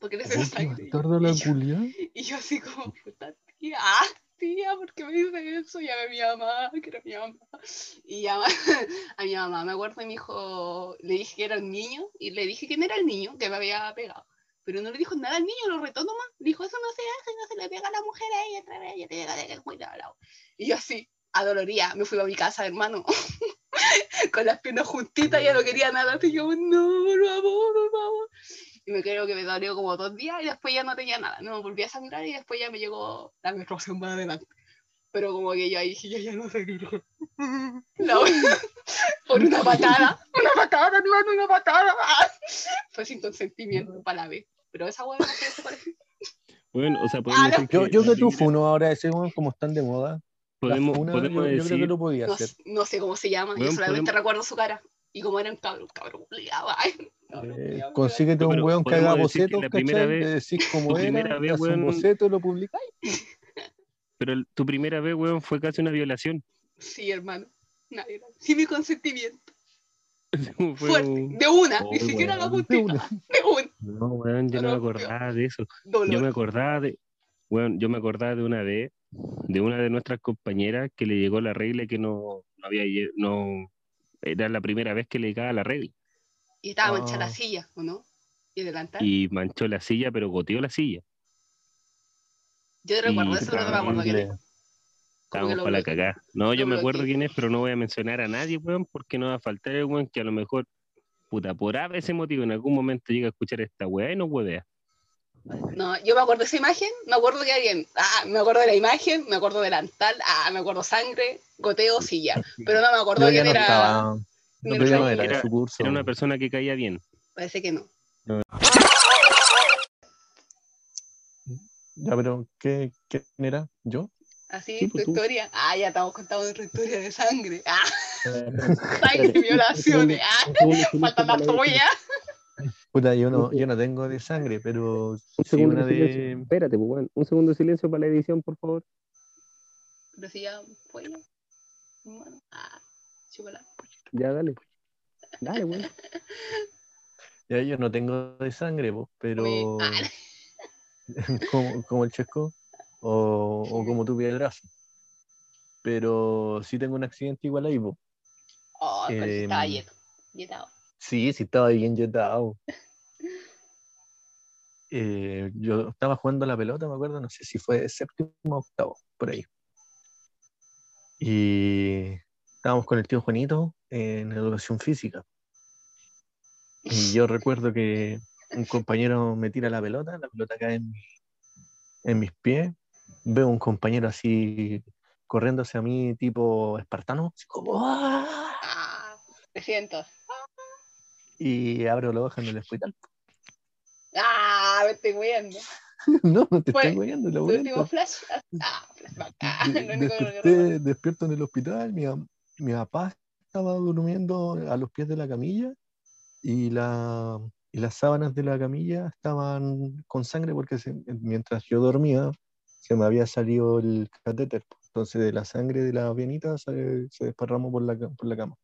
Porque le salió sangre. Y yo, culia. y yo así como, puta tía, ah, tía, ¿por qué me dice eso? Llamé a mi mamá, que era mi mamá. Y llama a mi mamá, me acuerdo, y me dijo, le dije que era un niño, y le dije quién era el niño que me había pegado. Pero no le dijo nada al niño, lo retó nomás. Dijo, eso no se hace, no se le pega a la mujer a ella otra vez, ella tiene que tener cuidado. Y yo así, adoloría, me fui a mi casa, hermano. Con las piernas juntitas, ya no quería nada. Así yo, no, por favor, por favor. Y me creo que me dolió como dos días y después ya no tenía nada. No me volví a sangrar y después ya me llegó la menstruación más adelante. Pero como que yo ahí dije, yo ya no sé wea- Por una patada. Una patada, hermano, una patada. Fue sin consentimiento para la vez. Pero esa hueá no parece. Bueno, o sea, podemos Ah, no. decir Yo, yo la que tú funo ahora ese weón, como están de moda. podemos, funa, podemos yo, yo creo que lo podía No, hacer. no sé cómo se llama. Yo solamente podemos- recuerdo su cara. Y como era un cabrón, cabrón, Eh, consíguete un weón que haga que bocetos, la primera ¿cachai? vez- Le decís cómo tu era, vez, hace un weón- boceto y lo publicáis. pero el- tu primera vez, weón, fue casi una violación. Sí, hermano. Nadie, sin mi consentimiento. Fue Fuerte. un- De una. Oh, ni siquiera la weón, de una. De una. No, weón, yo no me acordaba de eso. Dolor. Yo me acordaba de, weón, yo me acordaba de una vez, de una de nuestras compañeras que le llegó la regla que no, no había, no, era la primera vez que le llegaba la regla. Y estaba manchada la Ah. silla, ¿o no? Y adelantar. Y manchó la silla, pero goteó la silla. Yo recuerdo y- eso, pero no me acuerdo quién es. Estábamos para la cagada. No, yo me acuerdo quién es, pero no voy a mencionar a nadie, weón, porque no va a faltar el weón que a lo mejor, puta, por a- ese motivo en algún momento llega a escuchar esta weá y nos huevea. No, yo me acuerdo de esa imagen, me acuerdo que alguien, ah, me acuerdo de la imagen, me acuerdo delantal, ah, me acuerdo sangre, goteo, silla. Pero no me acuerdo quién no era. estaba, no era de Era- su curso. Era una persona que caía bien. Parece que no. Ya, pero ¿qué, ¿quién era? ¿Yo? Así Sí, es tu pues tú. historia. Ah, ya estamos contando nuestra historia de sangre. Ah, sangre, violaciones. Ah, un segundo de Puta, yo no, yo no tengo de sangre, pero Un sí segundo una de silencio. de. Espérate, pues, weón. Un segundo de silencio para la edición, por favor. Pero si ya fue. Bueno, ah. Ya, dale. Dale, weón. Ya yo no tengo de sangre, po, pero ah, como, como el chesco o, o como tu piedrazo. Pero sí tengo un accidente igual ahí, po. oh, pero si estaba Em. Yetado. Sí, sí estaba bien yetado. Eh, yo estaba jugando a la pelota, me acuerdo, no sé si fue séptimo o octavo, por ahí. Y estábamos con el tío Juanito en educación física. Y yo recuerdo que un compañero me tira la pelota, la pelota cae en, en mis pies. Veo un compañero así corriendo hacia mí, tipo espartano, así como ¡ah! Ah, te siento. Y abro los ojos en el hospital. Ah, me estoy viendo. no, no te estoy guiando, la último flash. Ah, flashback. Ah, De- desperté, recuerdo. despierto en el hospital, mi, mi papá estaba durmiendo a los pies de la camilla y, la, y las sábanas de la camilla estaban con sangre porque se- mientras yo dormía se me había salido el catéter. Entonces de la sangre de la venita se, se desparramó por la, por la cama.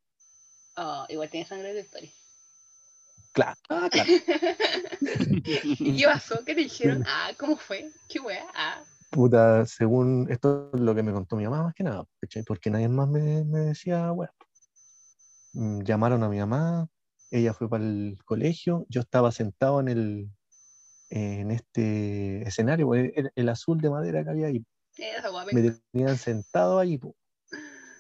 Oh, igual tiene sangre de historia. Claro, ah, claro. ¿Y qué pasó? ¿Qué te dijeron? Ah, ¿cómo fue? ¿Qué wea? Ah, Puta, según esto es lo que me contó mi mamá más que nada, ¿cachai? Porque nadie más me, me decía, bueno. Mm, Llamaron a mi mamá, ella fue para el colegio, yo estaba sentado en el en este escenario, pues, el, el azul de madera que había ahí, me tenían sentado ahí, po.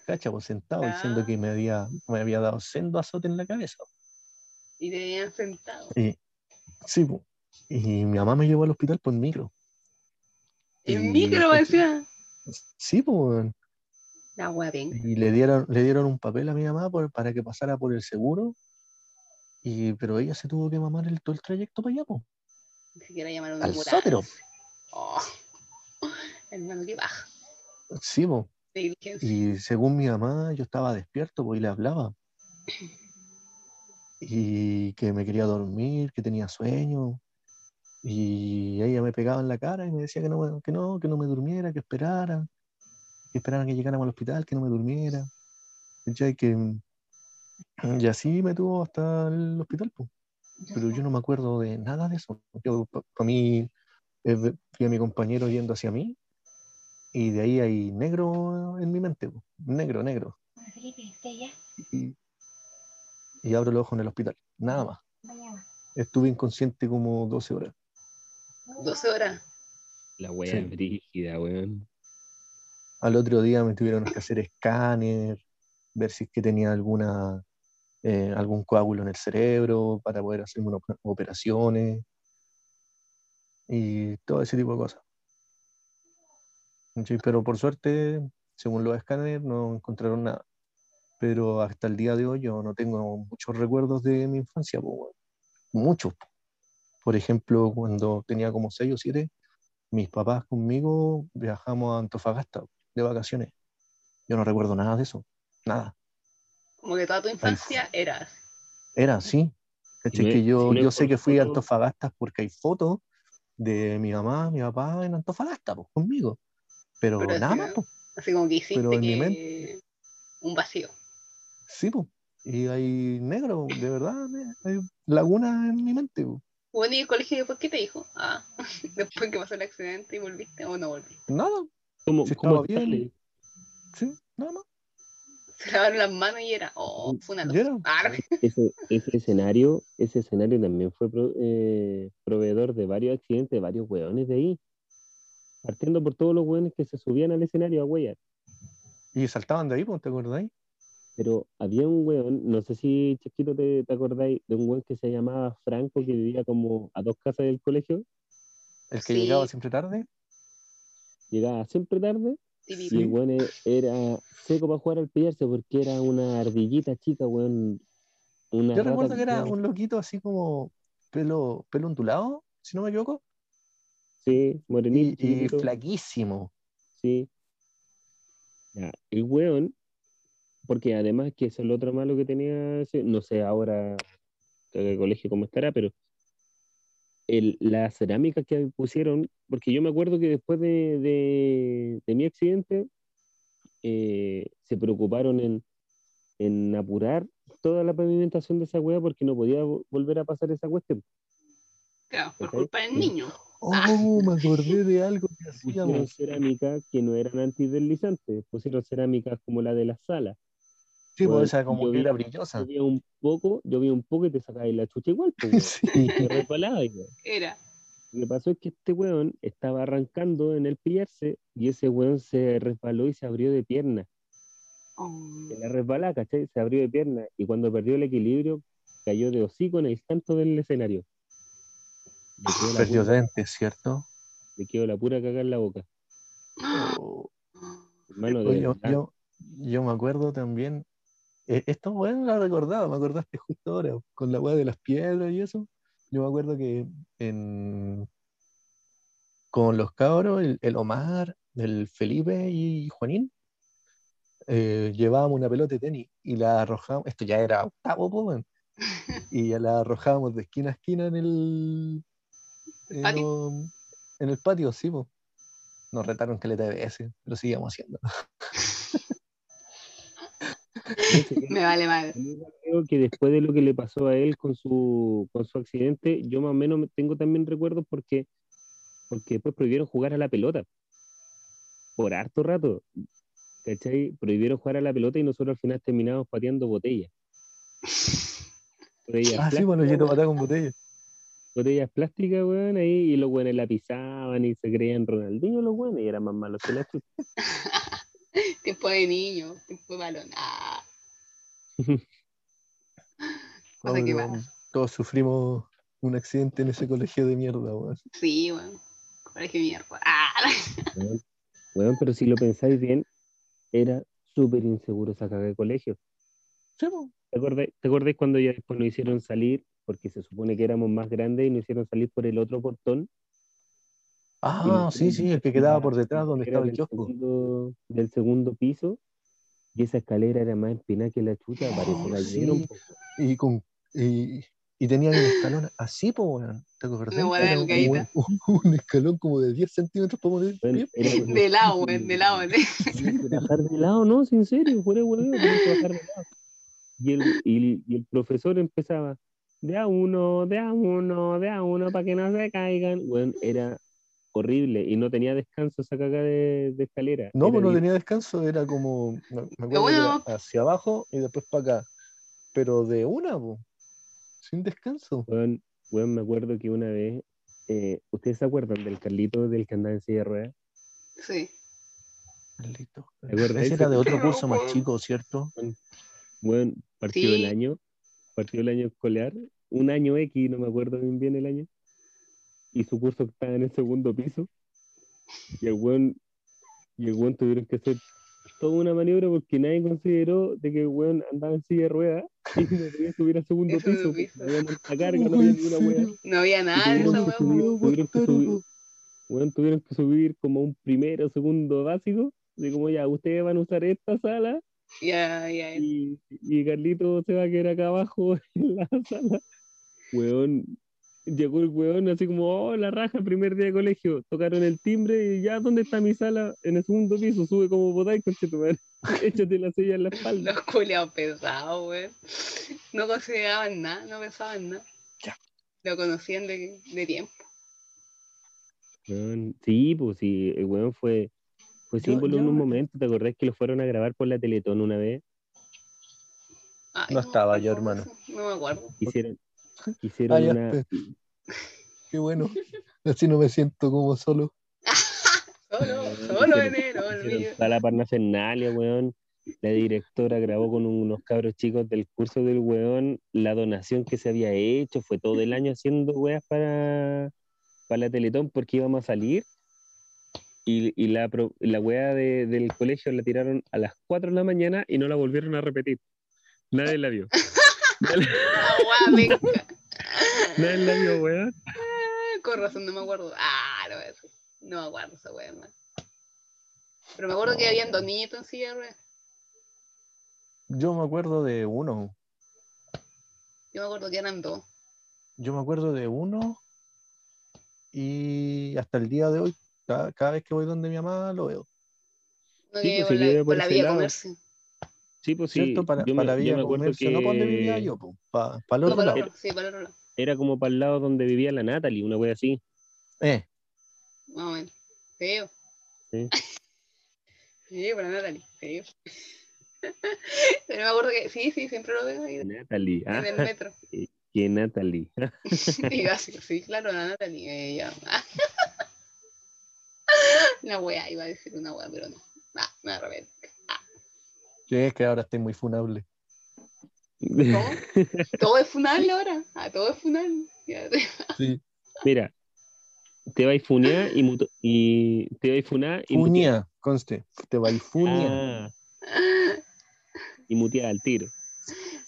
cacha, pues sentado, Ah. diciendo que me había, me había dado sendo azote en la cabeza. Y te tenían sentado. Y, sí, po. y mi mamá me llevó al hospital por micro. En micro, decía. Sí, pues, La y le dieron, le dieron un papel a mi mamá por- para que pasara por el seguro, y, pero ella se tuvo que mamar el, todo el trayecto para allá, po. Ni siquiera llamaron Al sótero. Oh. Hermano, qué baja. Sí, po. Y según mi mamá, yo estaba despierto pues, y le hablaba. Y que me quería dormir, que tenía sueño. Y ella me pegaba en la cara y me decía que no, que no, que no me durmiera, que esperara, que esperaran que llegáramos al hospital, que no me durmiera. ¿Cachai? Que, y así me tuvo hasta el hospital, pues. pero yo no me acuerdo de nada de eso. Yo, para mí, eh, vi a mi compañero yendo hacia mí y de ahí hay negro en mi mente, po. negro, negro. Y, y abro los ojos en el hospital, nada más. Estuve inconsciente como 12 horas. 12 horas. La wea Sí. brígida, weón. Al otro día me tuvieron que hacer escáner, ver si es que tenía alguna, eh, algún coágulo en el cerebro para poder hacerme unas operaciones y todo ese tipo de cosas. Sí, pero por suerte, según los escáneres, no encontraron nada. Pero hasta el día de hoy yo no tengo muchos recuerdos de mi infancia, po, muchos. Por ejemplo, cuando tenía como 6 o 7, mis papás conmigo viajamos a Antofagasta de vacaciones. Yo no recuerdo nada de eso, nada. Como que toda tu infancia eras. Era así. ¿cachai? No es- que yo, si yo sé que fui a Antofagasta porque hay fotos de mi mamá, mi papá en Antofagasta, pues, conmigo. Pero, Pero nada así, más, pues. Así como que hiciste Pero en mi que... un vacío. Sí, pues. Y hay negro, de verdad, hay laguna en mi mente, pues. Bueno, y el colegio después, ¿qué te dijo? Ah, después que pasó el accidente y volviste o no volviste. Nada, ¿Cómo, Si cómo estaba bien. sale? sí, nada más. Se lavaron las manos y era, oh, fue una Ah, Ese, ese escenario, ese escenario también fue pro- eh, proveedor de varios accidentes, de varios hueones de ahí. Partiendo por todos los hueones que se subían al escenario a huellar. Y saltaban de ahí, pues, ¿te acordáis? Pero había un hueón, no sé si Chiquito te, te acordáis, de un hueón que se llamaba Franco, que vivía como a dos casas del colegio. El que Sí. llegaba siempre tarde. Llegaba siempre tarde sí, y el hueón e- era seco para jugar al pillarse porque era una ardillita chica, hueón. Una Yo recuerdo que era un loquito así como pelo, pelo ondulado, si no me equivoco, Sí, y, morenito, y chiquitito, flaquísimo. sí. Ya, el weón, porque además que eso es lo otro malo que tenía, no sé ahora en el colegio cómo estará, pero el, la cerámica que pusieron, porque yo me acuerdo que después de, de- de mi accidente eh, se preocuparon en, en apurar toda la pavimentación de esa weá porque no podía vo- volver a pasar esa cuestión. Claro, por culpa del niño. Oh, me acordé de algo que Pusieron hacíamos. cerámica que no eran antideslizantes, pusieron cerámicas como la de la sala. Sí, pues esa como yo que era Yo brillosa. vi un poco, yo vi un poco y te sacabas la chucha igual, pues. Sí. te. Era. Lo que pasó es que este weón estaba arrancando en el pillarse y ese weón se resbaló y se abrió de pierna. Oh, Se la resbalaba, ¿cachai? Se abrió de pierna y cuando perdió el equilibrio cayó de hocico en el canto del escenario. Le quedó la, Perdió dentes, ¿cierto? le quedó la pura caga en la boca. Oh. Hermano, de Oye, yo, verdad. yo, yo me acuerdo también. Eh, esto, bueno, la recordaba, me acordaste justo ahora, con la weá de las piedras y eso. Yo me acuerdo que en, con los cabros, el, el Omar, el Felipe y Juanín, eh, llevábamos una pelota de tenis y la arrojábamos, esto ya era octavo, po, y ya la arrojábamos de esquina a esquina en el, en, ¿Patio? en el patio, sí, po. Nos retaron caleta de veces, lo seguíamos haciendo. Me vale mal. Creo que después de lo que le pasó a él con su, con su accidente, yo más o menos me- tengo también recuerdos porque, porque después prohibieron jugar a la pelota. Por harto rato. ¿Cachai? Prohibieron jugar a la pelota y nosotros al final terminamos pateando botellas. Botellas Ah, sí, bueno, yo te con botella. botellas plásticas, weón, ahí, y los weones la pisaban y se creían Ronaldinho los weones y eran más malos que la chucha. Tiempo de niño, tiempo de balón. Ah. No, que todos sufrimos un accidente en ese colegio de mierda, weón. Sí, bueno. Colegio de mierda. Ah. Weón, weón, pero si lo pensáis bien, era súper inseguro esa caga de colegio. Sí. ¿Te acordáis, ¿Te acordáis cuando ya después nos hicieron salir, porque se supone que éramos más grandes y nos hicieron salir por el otro portón? Ah, sí, sí, el que quedaba por detrás donde estaba el kiosco. segundo- del segundo piso, y esa escalera era más empinada que la chucha, Oh, parece sí. Y, con, y, y tenía un escalón así, po, weón. ¿Te acordás? Era un, un- un escalón como de 10 centímetros para poner Weón, era como- De lado, weón, de lado. de- que bajar de lado, no, en serio, fuera que bajar de lado. Y el, y, y el profesor empezaba, de a uno, de a uno, de a uno, para que no se caigan. Bueno, era horrible y no tenía descanso esa caga de, de escalera. No, pues no tenía descanso, era como, me acuerdo bueno- que era hacia abajo y después para acá. Pero de una, po, sin descanso. Weón, weón, me acuerdo que una vez, eh, ¿ustedes se acuerdan del Carlito del que andaba en silla de ruedas? Sí. Maldito. ¿Te acuerdas? Ese era de otro curso más chico, ¿cierto? Bueno, partió Sí. el año, partió el año escolar, un año X, no me acuerdo bien bien el año, y su curso estaba en el segundo piso, y el weón, y el weón tuvieron que hacer toda una maniobra porque nadie consideró de que el weón andaba en silla de ruedas y no podía subir al segundo piso, porque no había mucha carga, no había ni una weá. No había nada de esa weón. subir- tuvieron que subir, weón, tuvieron que subir como un primero, segundo básico, de como ya, ustedes van a usar esta sala Ya, ya. y, y Carlito se va a quedar acá abajo en la sala. Weón, llegó el weón así como, oh, la raja, primer día de colegio. Tocaron el timbre y ya, ¿dónde está mi sala? En el segundo piso, sube como podáis, conchetumare. Échate la silla en la espalda. Los culiados pesados, weón. No consideraban nada, no pensaban nada. Ya. Lo conocían de, de tiempo. Weón, sí, pues sí, el weón fue, fue Yo- símbolo en un momento. ¿Te acordás que lo fueron a grabar por la Teletón una vez? Ay, No estaba yo, hermano. No me acuerdo. Hicieron, hicieron Ah, ya, una, Qué bueno. Así no me siento como solo. Solo, Weón, solo hicieron- enero, toda la parnafernalia, weón. La directora grabó con unos cabros chicos del curso del weón la donación que se había hecho. Fue todo el año haciendo weas para, para la Teletón porque íbamos a salir. Y, y la, la wea de- del colegio la tiraron a las 4 de la mañana y no la volvieron a repetir. Nadie la vio. Nadie, Ah, weón, venga. nadie la vio, weón. Ah, Con razón, no me acuerdo. Ah, no. No me acuerdo esa weón, man. Pero me acuerdo que No. habían dos niñitos en silla de. Yo me acuerdo de uno. Yo me acuerdo que eran dos. Yo me acuerdo de uno y hasta el día de hoy, cada, cada vez que voy donde mi mamá lo veo. Uno Sí, que pues, por se la, vive por la vía comercio. Sí, pues sí. ¿Cierto? Para, yo me- para me acuerdo Comercio, no para donde que vivía yo, para, el No, otro para el lado. otro, sí, para el otro lado. Era como para el lado donde vivía la Natalie, una wea así. Eh, Más o menos. Feo. Sí. Sí, para Natalie. Feo. Pero me acuerdo que sí, sí, siempre lo veo ahí en Natalie. Ah, el metro. que Natalie. Y yo así, sí, claro, la Natalie. Ella. Una wea, iba a decir una wea, pero no. Ah, me arrepiento. sí, es que ahora estoy muy funable. Todo es funable ahora. Ah, todo es Sí. Mira, te vais funear y, muto- y te vais funar y mutear. Funia, conste, te va a funia. Ah, y mutear al tiro.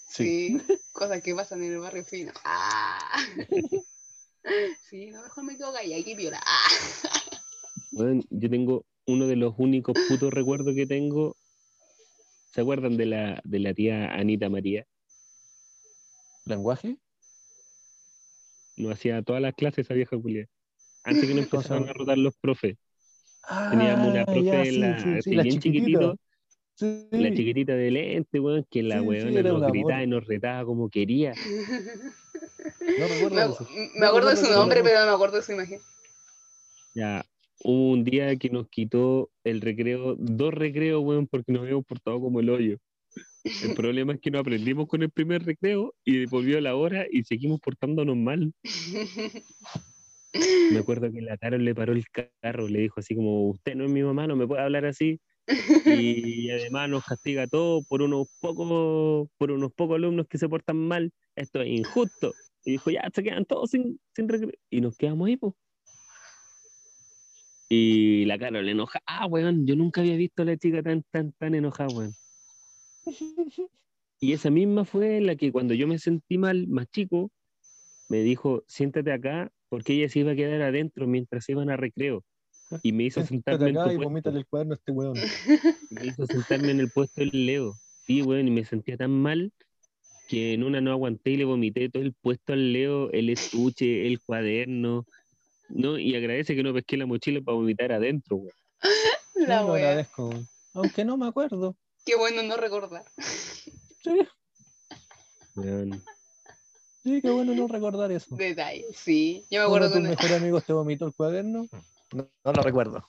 Sí, cosas que pasan en el barrio fino. Ah. Sí, no, mejor me quedo callada, aquí viola. Ah. Bueno, yo tengo uno de los únicos putos recuerdos que tengo. ¿Se acuerdan de la, de la tía Anita María? ¿Lenguaje? Nos hacía todas las clases esa vieja Julia. Antes que nos empezaran a rotar los profes. Teníamos una Ah, profe, ya, sí, la, sí, sí, así la bien chiquitita. chiquitito, Sí. la chiquitita de lente, weón, que la Sí, sí, weona nos gritaba y nos retaba como quería. No recuerdo Me, eso. me acuerdo de su nombre, pero no me acuerdo de su imagen. Ya, hubo un día que nos quitó el recreo, dos recreos, weón, porque nos habíamos portado como el hoyo. El problema es que no aprendimos con el primer recreo y volvió la hora y seguimos portándonos mal. Me acuerdo que la Carol le paró el carro, le dijo así como, usted no es mi mamá, no me puede hablar así. Y además nos castiga a todos por unos pocos, por unos pocos alumnos que se portan mal. Esto es injusto. Y dijo, ya, se quedan todos sin, sin recreo. Y nos quedamos ahí, pues. Y la Carol enojada, ah, weón, yo nunca había visto a la chica tan, tan, tan enojada, weón. Y esa misma fue la que cuando yo me sentí mal, más chico, me dijo, siéntate acá, porque ella se iba a quedar adentro mientras iban a recreo. Y me hizo sentarme en tu y puesto. el cuaderno a este weón. Y me hizo sentarme en el puesto del Leo. Sí, weón, y me sentía tan mal que en una no aguanté y le vomité todo el puesto al Leo, el estuche, el cuaderno. ¿no? Y agradece que no pesqué la mochila para vomitar adentro, weón. La Yo lo agradezco. Aunque no me acuerdo. Qué bueno no recordar. Sí, sí, qué bueno no recordar eso. Detalles, sí. Yo me ¿Uno acuerdo tus una- mejores amigos te vomitó el cuaderno? No, no lo recuerdo.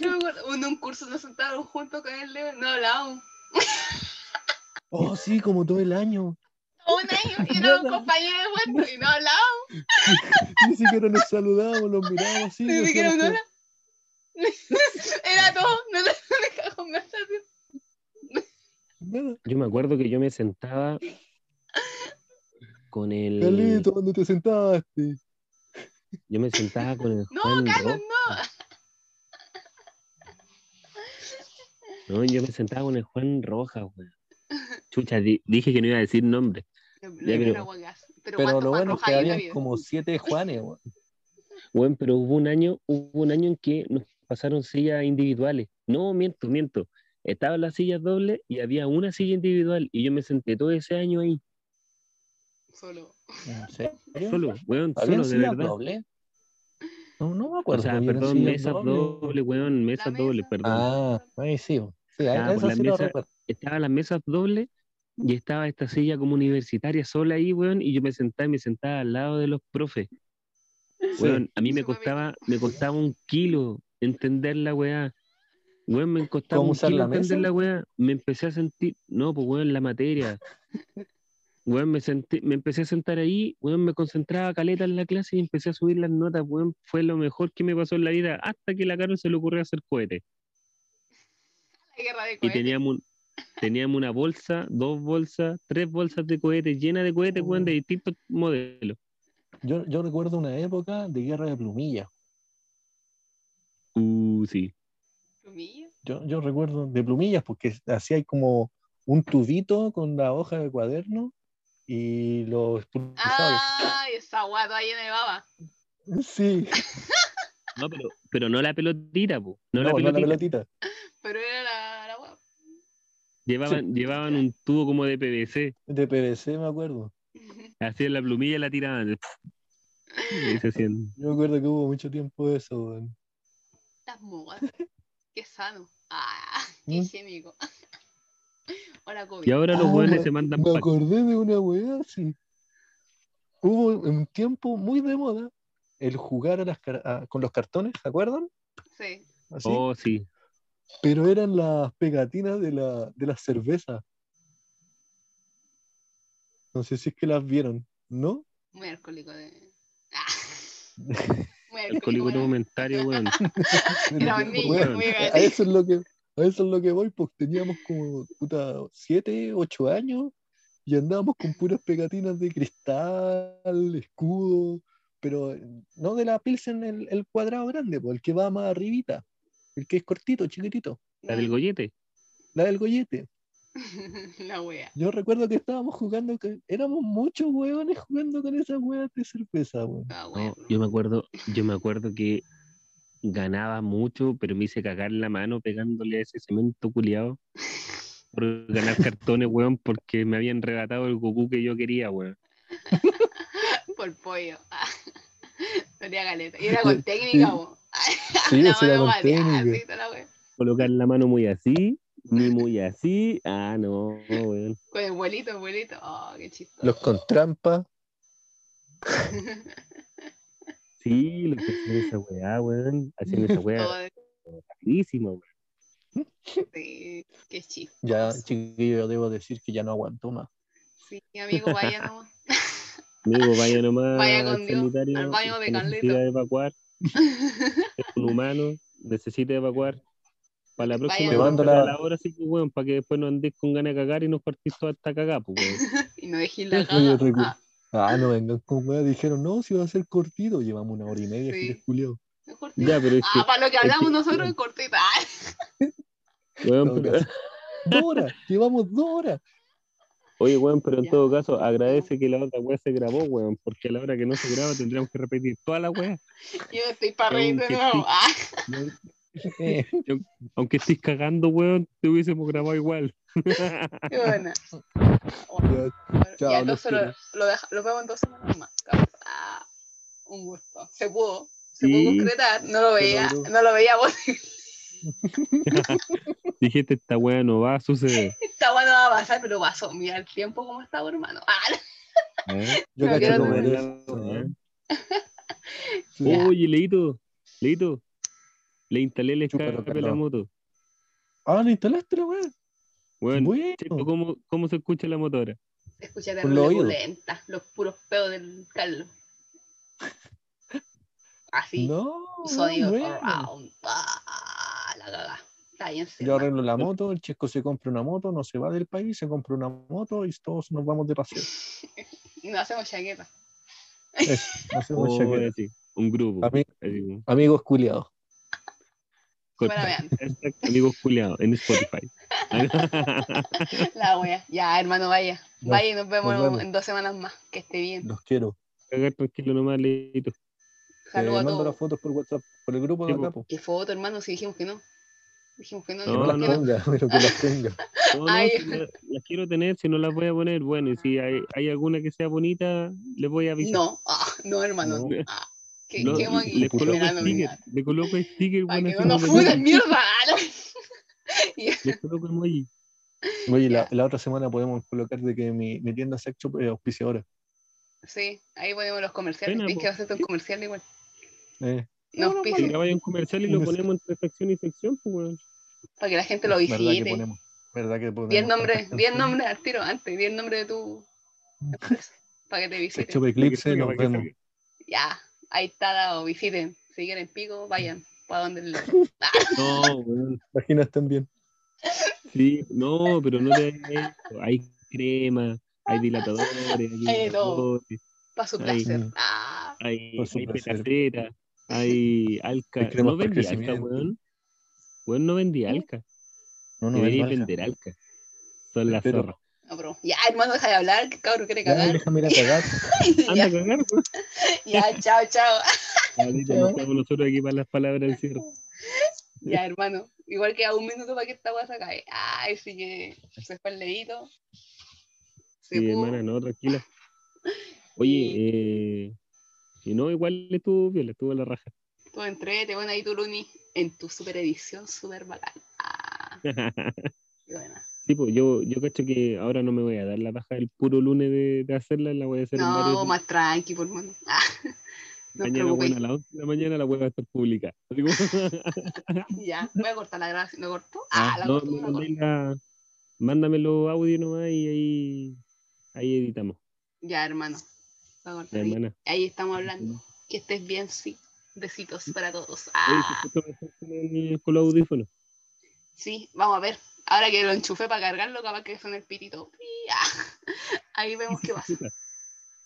yo me acuerdo, en un curso nos sentaron juntos con Leo, no hablábamos. Oh, sí, como todo el año. Un año y éramos Nada. compañeros de puesto y no hablábamos. Ni siquiera nos saludábamos, los mirábamos así. Ni siquiera un hola. Era todo, no te Yo me acuerdo que yo me sentaba con el. Carlito, ¿dónde te sentaste? Yo me sentaba con el No, Juan Carlos, Rojas. no. No, yo me sentaba con el Juan Rojas, weón. Chucha, di- dije que no iba a decir nombre. Ya, pero- era guagas. Pero, Pero ¿cuántos lo bueno es que vida? como siete Juanes, weón. Bueno, pero hubo un año, hubo un año en que nos pasaron sillas individuales. No, miento, miento. Estaban las sillas dobles y había una silla individual y yo me senté todo ese año ahí, Solo. Solo, weón, ¿Habían solo, de verdad. dobles? No, no me O acuerdo. sea, que hubieran perdón, mesas dobles, weón, mesas dobles, perdón. Ah, ahí sí. Ahí Ah, mesa. Estaban las mesas dobles y estaba esta silla como universitaria sola ahí, weón, y yo me sentaba y me sentaba al lado de los profes. Sí. Weón, a mí me costaba, me costaba un kilo entender la weá. Weón, me costaba ¿Cómo un usar kilo la entender mesa? la weá. Me empecé a sentir, no, pues weón, la materia. Weón, me, senté, me empecé a sentar ahí, weón, me concentraba caleta en la clase y empecé a subir las notas, weón. Fue lo mejor que me pasó en la vida, hasta que la Carol se le ocurrió hacer cohetes. La guerra de Y cohetes. teníamos, un- teníamos una bolsa, dos bolsas, tres bolsas de cohetes llenas de cohetes, weón, de distintos modelos. Yo, yo recuerdo una época de guerra de plumillas. Uh, sí. Plumilla. Yo, yo recuerdo de plumillas porque así hay como un tubito con la hoja de cuaderno y los. Ay, esa guata ahí en el baba. Sí. No, pero, pero no la pelotita, po. No, No, la no la pelotita. Pero era la, la wea. Llevaban, llevaban un tubo como de PVC. De PVC, me acuerdo. Hacían la plumilla y la tiraban. Yo me acuerdo que hubo mucho tiempo eso, weón. Las modas. Qué sano. Ah, qué ¿Mm? higiénico. Hola, COVID. Y ahora los Ah, jóvenes me- se mandan Me acordé de una weá así. Hubo un tiempo muy de moda el jugar a las a- con los cartones, ¿se acuerdan? Sí. Así. Oh, sí. Pero eran las pegatinas de la, de las cervezas. No sé si es que las vieron, ¿no? Muy alcohólico de. Ah. Muy Alcohólico era. momentario, weón. A eso es lo que a eso es lo que voy, pues teníamos como puta 7, 8 años y andábamos con puras pegatinas de cristal, escudo, pero no de la Pilsen el, el cuadrado grande, pues el que va más arribita, el que es cortito, chiquitito, La del gollete. la del gollete. La wea. Yo recuerdo que estábamos jugando, con- éramos muchos hueones jugando con esas huevas de cerveza, weón. No, wea. yo me acuerdo, yo me acuerdo que ganaba mucho, pero me hice cagar la mano pegándole a ese cemento culiado por ganar cartones, weón, porque me habían regatado el Goku que yo quería, weón. Por pollo. Ah. Tenía galeta. Y era con técnica, bo. Sí, era con técnica. así. Colocar la mano muy así, ni muy así. Ah, no, weón. Con el vuelito, el vuelito. Oh, qué chistoso. Los con trampa, Sí, lo que hacían esa weá, weón. Hacían esa weá de- rapidísimo, weón. sí, qué chistoso. ya chiquillo, debo decir que ya no aguanto más. Sí, amigo, vaya nomás. Amigo, vaya nomás Vaya con al Dios, al baño de Carlito. necesita evacuar. Es un humano, necesita evacuar. Para la próxima Llevando la- la hora sí que weón, para que después no andes con ganas de cagar y nos partís toda esta cagada, pues weón. y no dejé la Oye, caga. recu- Ah, Ah, no vengan con weá. Dijeron, no, si va a ser cortito. Llevamos una hora y media, Sí. cortito. Ya, pero es Ah, para lo que es hablamos que- nosotros es cortita. Ah, que, weón, pero-. Dos horas, llevamos dos horas. oye, weón, pero en Ya. todo caso, agradece que la otra weá se grabó, weón, porque a la hora que no se graba tendríamos que repetir toda la weá. Yo estoy para reír de nuevo. Ah, Eh, Aunque estés cagando, weón, te hubiésemos grabado igual. qué buena. ya, Chao, ya los entonces lo, lo, deja- lo vemos en dos semanas más. Ah, un gusto. Se pudo. Se Sí. pudo concretar. No lo veía. No lo veía vos. Dijiste, esta weá no va a suceder. Esta bueno va a pasar, pero pasó. Mira el tiempo como estaba, hermano. Ah, ¿eh? yo No quiero tener- eres, ¿eh? Oye, Leito, Leito, le instalé el escape a la moto. Ah, ¿le instalaste la weá? Bueno, Bueno. checo, ¿cómo, ¿cómo se escucha la motora? escucha Con los terrible. Los puros peos del Carlos. Así. No, Sonido bueno. surround. Ah, la. Yo arreglo la moto, el chico se compra una moto, no se va del país, se compra una moto y todos nos vamos de paseo. Y nos hacemos chaqueta. Eso, hacemos Oh, chaqueta. así, un grupo. Ami- así como, Amigos culiados. Corta. Hashtag amigos culiados en Spotify. La wea. Ya, hermano, vaya. Ya, Vaya y nos vemos, nos vemos. en dos semanas más. Que esté bien. Los quiero. Cagar tranquilo nomás, Leito. Saludos a mando las todos. fotos por WhatsApp, por el grupo de acá. ¿Qué foto, hermano? Si dijimos que no. Dijimos que no. No, no ¿por las no. ponga, pero que las tenga. No, no, Ay. si la- las quiero tener, si no las voy a poner, bueno, y si hay, hay alguna que sea bonita, les voy a avisar. No, ah, no, hermano. No. Ah, ¿Qué, No, qué les coloco sticker, le coloco sticker, Para bueno, que no nos mierda. Ah, Les coloco emoji. Oye, Ya. la, la otra semana podemos colocar de que mi, mi tienda sex shop es auspiciadora. Sí, ahí ponemos los comerciales. Pena, ¿Ves po. que va a ser un comercial igual? Eh, No, No, no, auspicia, Si grabáis un comercial y lo ponemos entre sección y sección, pues, para que la gente lo ¿Verdad que visite. ponemos? ¿Verdad que ponemos? Bien nombre, bien canciones? nombre al tiro, antes, bien nombre de tu empresa, para que te Sex visiten. shop Eclipse, que nos que vemos. Ya, ahí está dado, visiten. Si quieren pico, vayan. ¿Para donde le... No, weón. Páginas también. Sí, no, pero no te. Hay crema, hay dilatadores, hay todo. Para su placer. Ah, hay, su hay placer. hay alca. Hay No vendí alca, weón. Weón, no vendí alca. No, no, Debería vender alca. Son las zorras. No, bro. Ya, hermano, deja de hablar, que cabrón quiere Ya, cagar. déjame ir a cagar. Anda ya, a cagar, weón. ya, chao, chao. Así como estamos nosotros aquí para las palabras del cierre. Ya, hermano. Igual que a un minuto para que esta weá se acabe. Ay, sí que se fue el leído. Se Sí, pudo. hermana, no, tranquila. Oye, eh, y no, igual estuvo bien, estuvo a la raja. Tú entrete, bueno, ahí tu Luni, en tu super edición, super bacán. Ah, qué buena. Sí, pues yo, yo cacho que ahora no me voy a dar la paja el puro lunes de, de hacerla, la voy a hacer en varios No, más tranqui, por mano. Ah, no Mañana, bueno, a las 11 de la mañana la voy a estar como- Ya, voy a cortar la grabación. ¿Lo cortó? Ah, Ah, la no, cortó, me la mándame los audios nomás y ahí, ahí editamos, Ya, hermano. Voy a ahí. hermana. Ahí estamos hablando. Que estés bien, sí. Besitos para todos. Oye, Ah, ¿se escucha mejor con, el- audífonos? sí, vamos a ver. Ahora que lo enchufé para cargarlo, capaz que suene el pitito. Pi, ah. Ahí vemos qué pasa.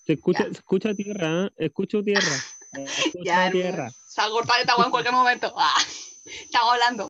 Se escucha, se escucha tierra, ¿eh? escucho tierra. Escucho Ya, tierra. Se va a cortar esta weá en cualquier momento. Ah, estamos hablando.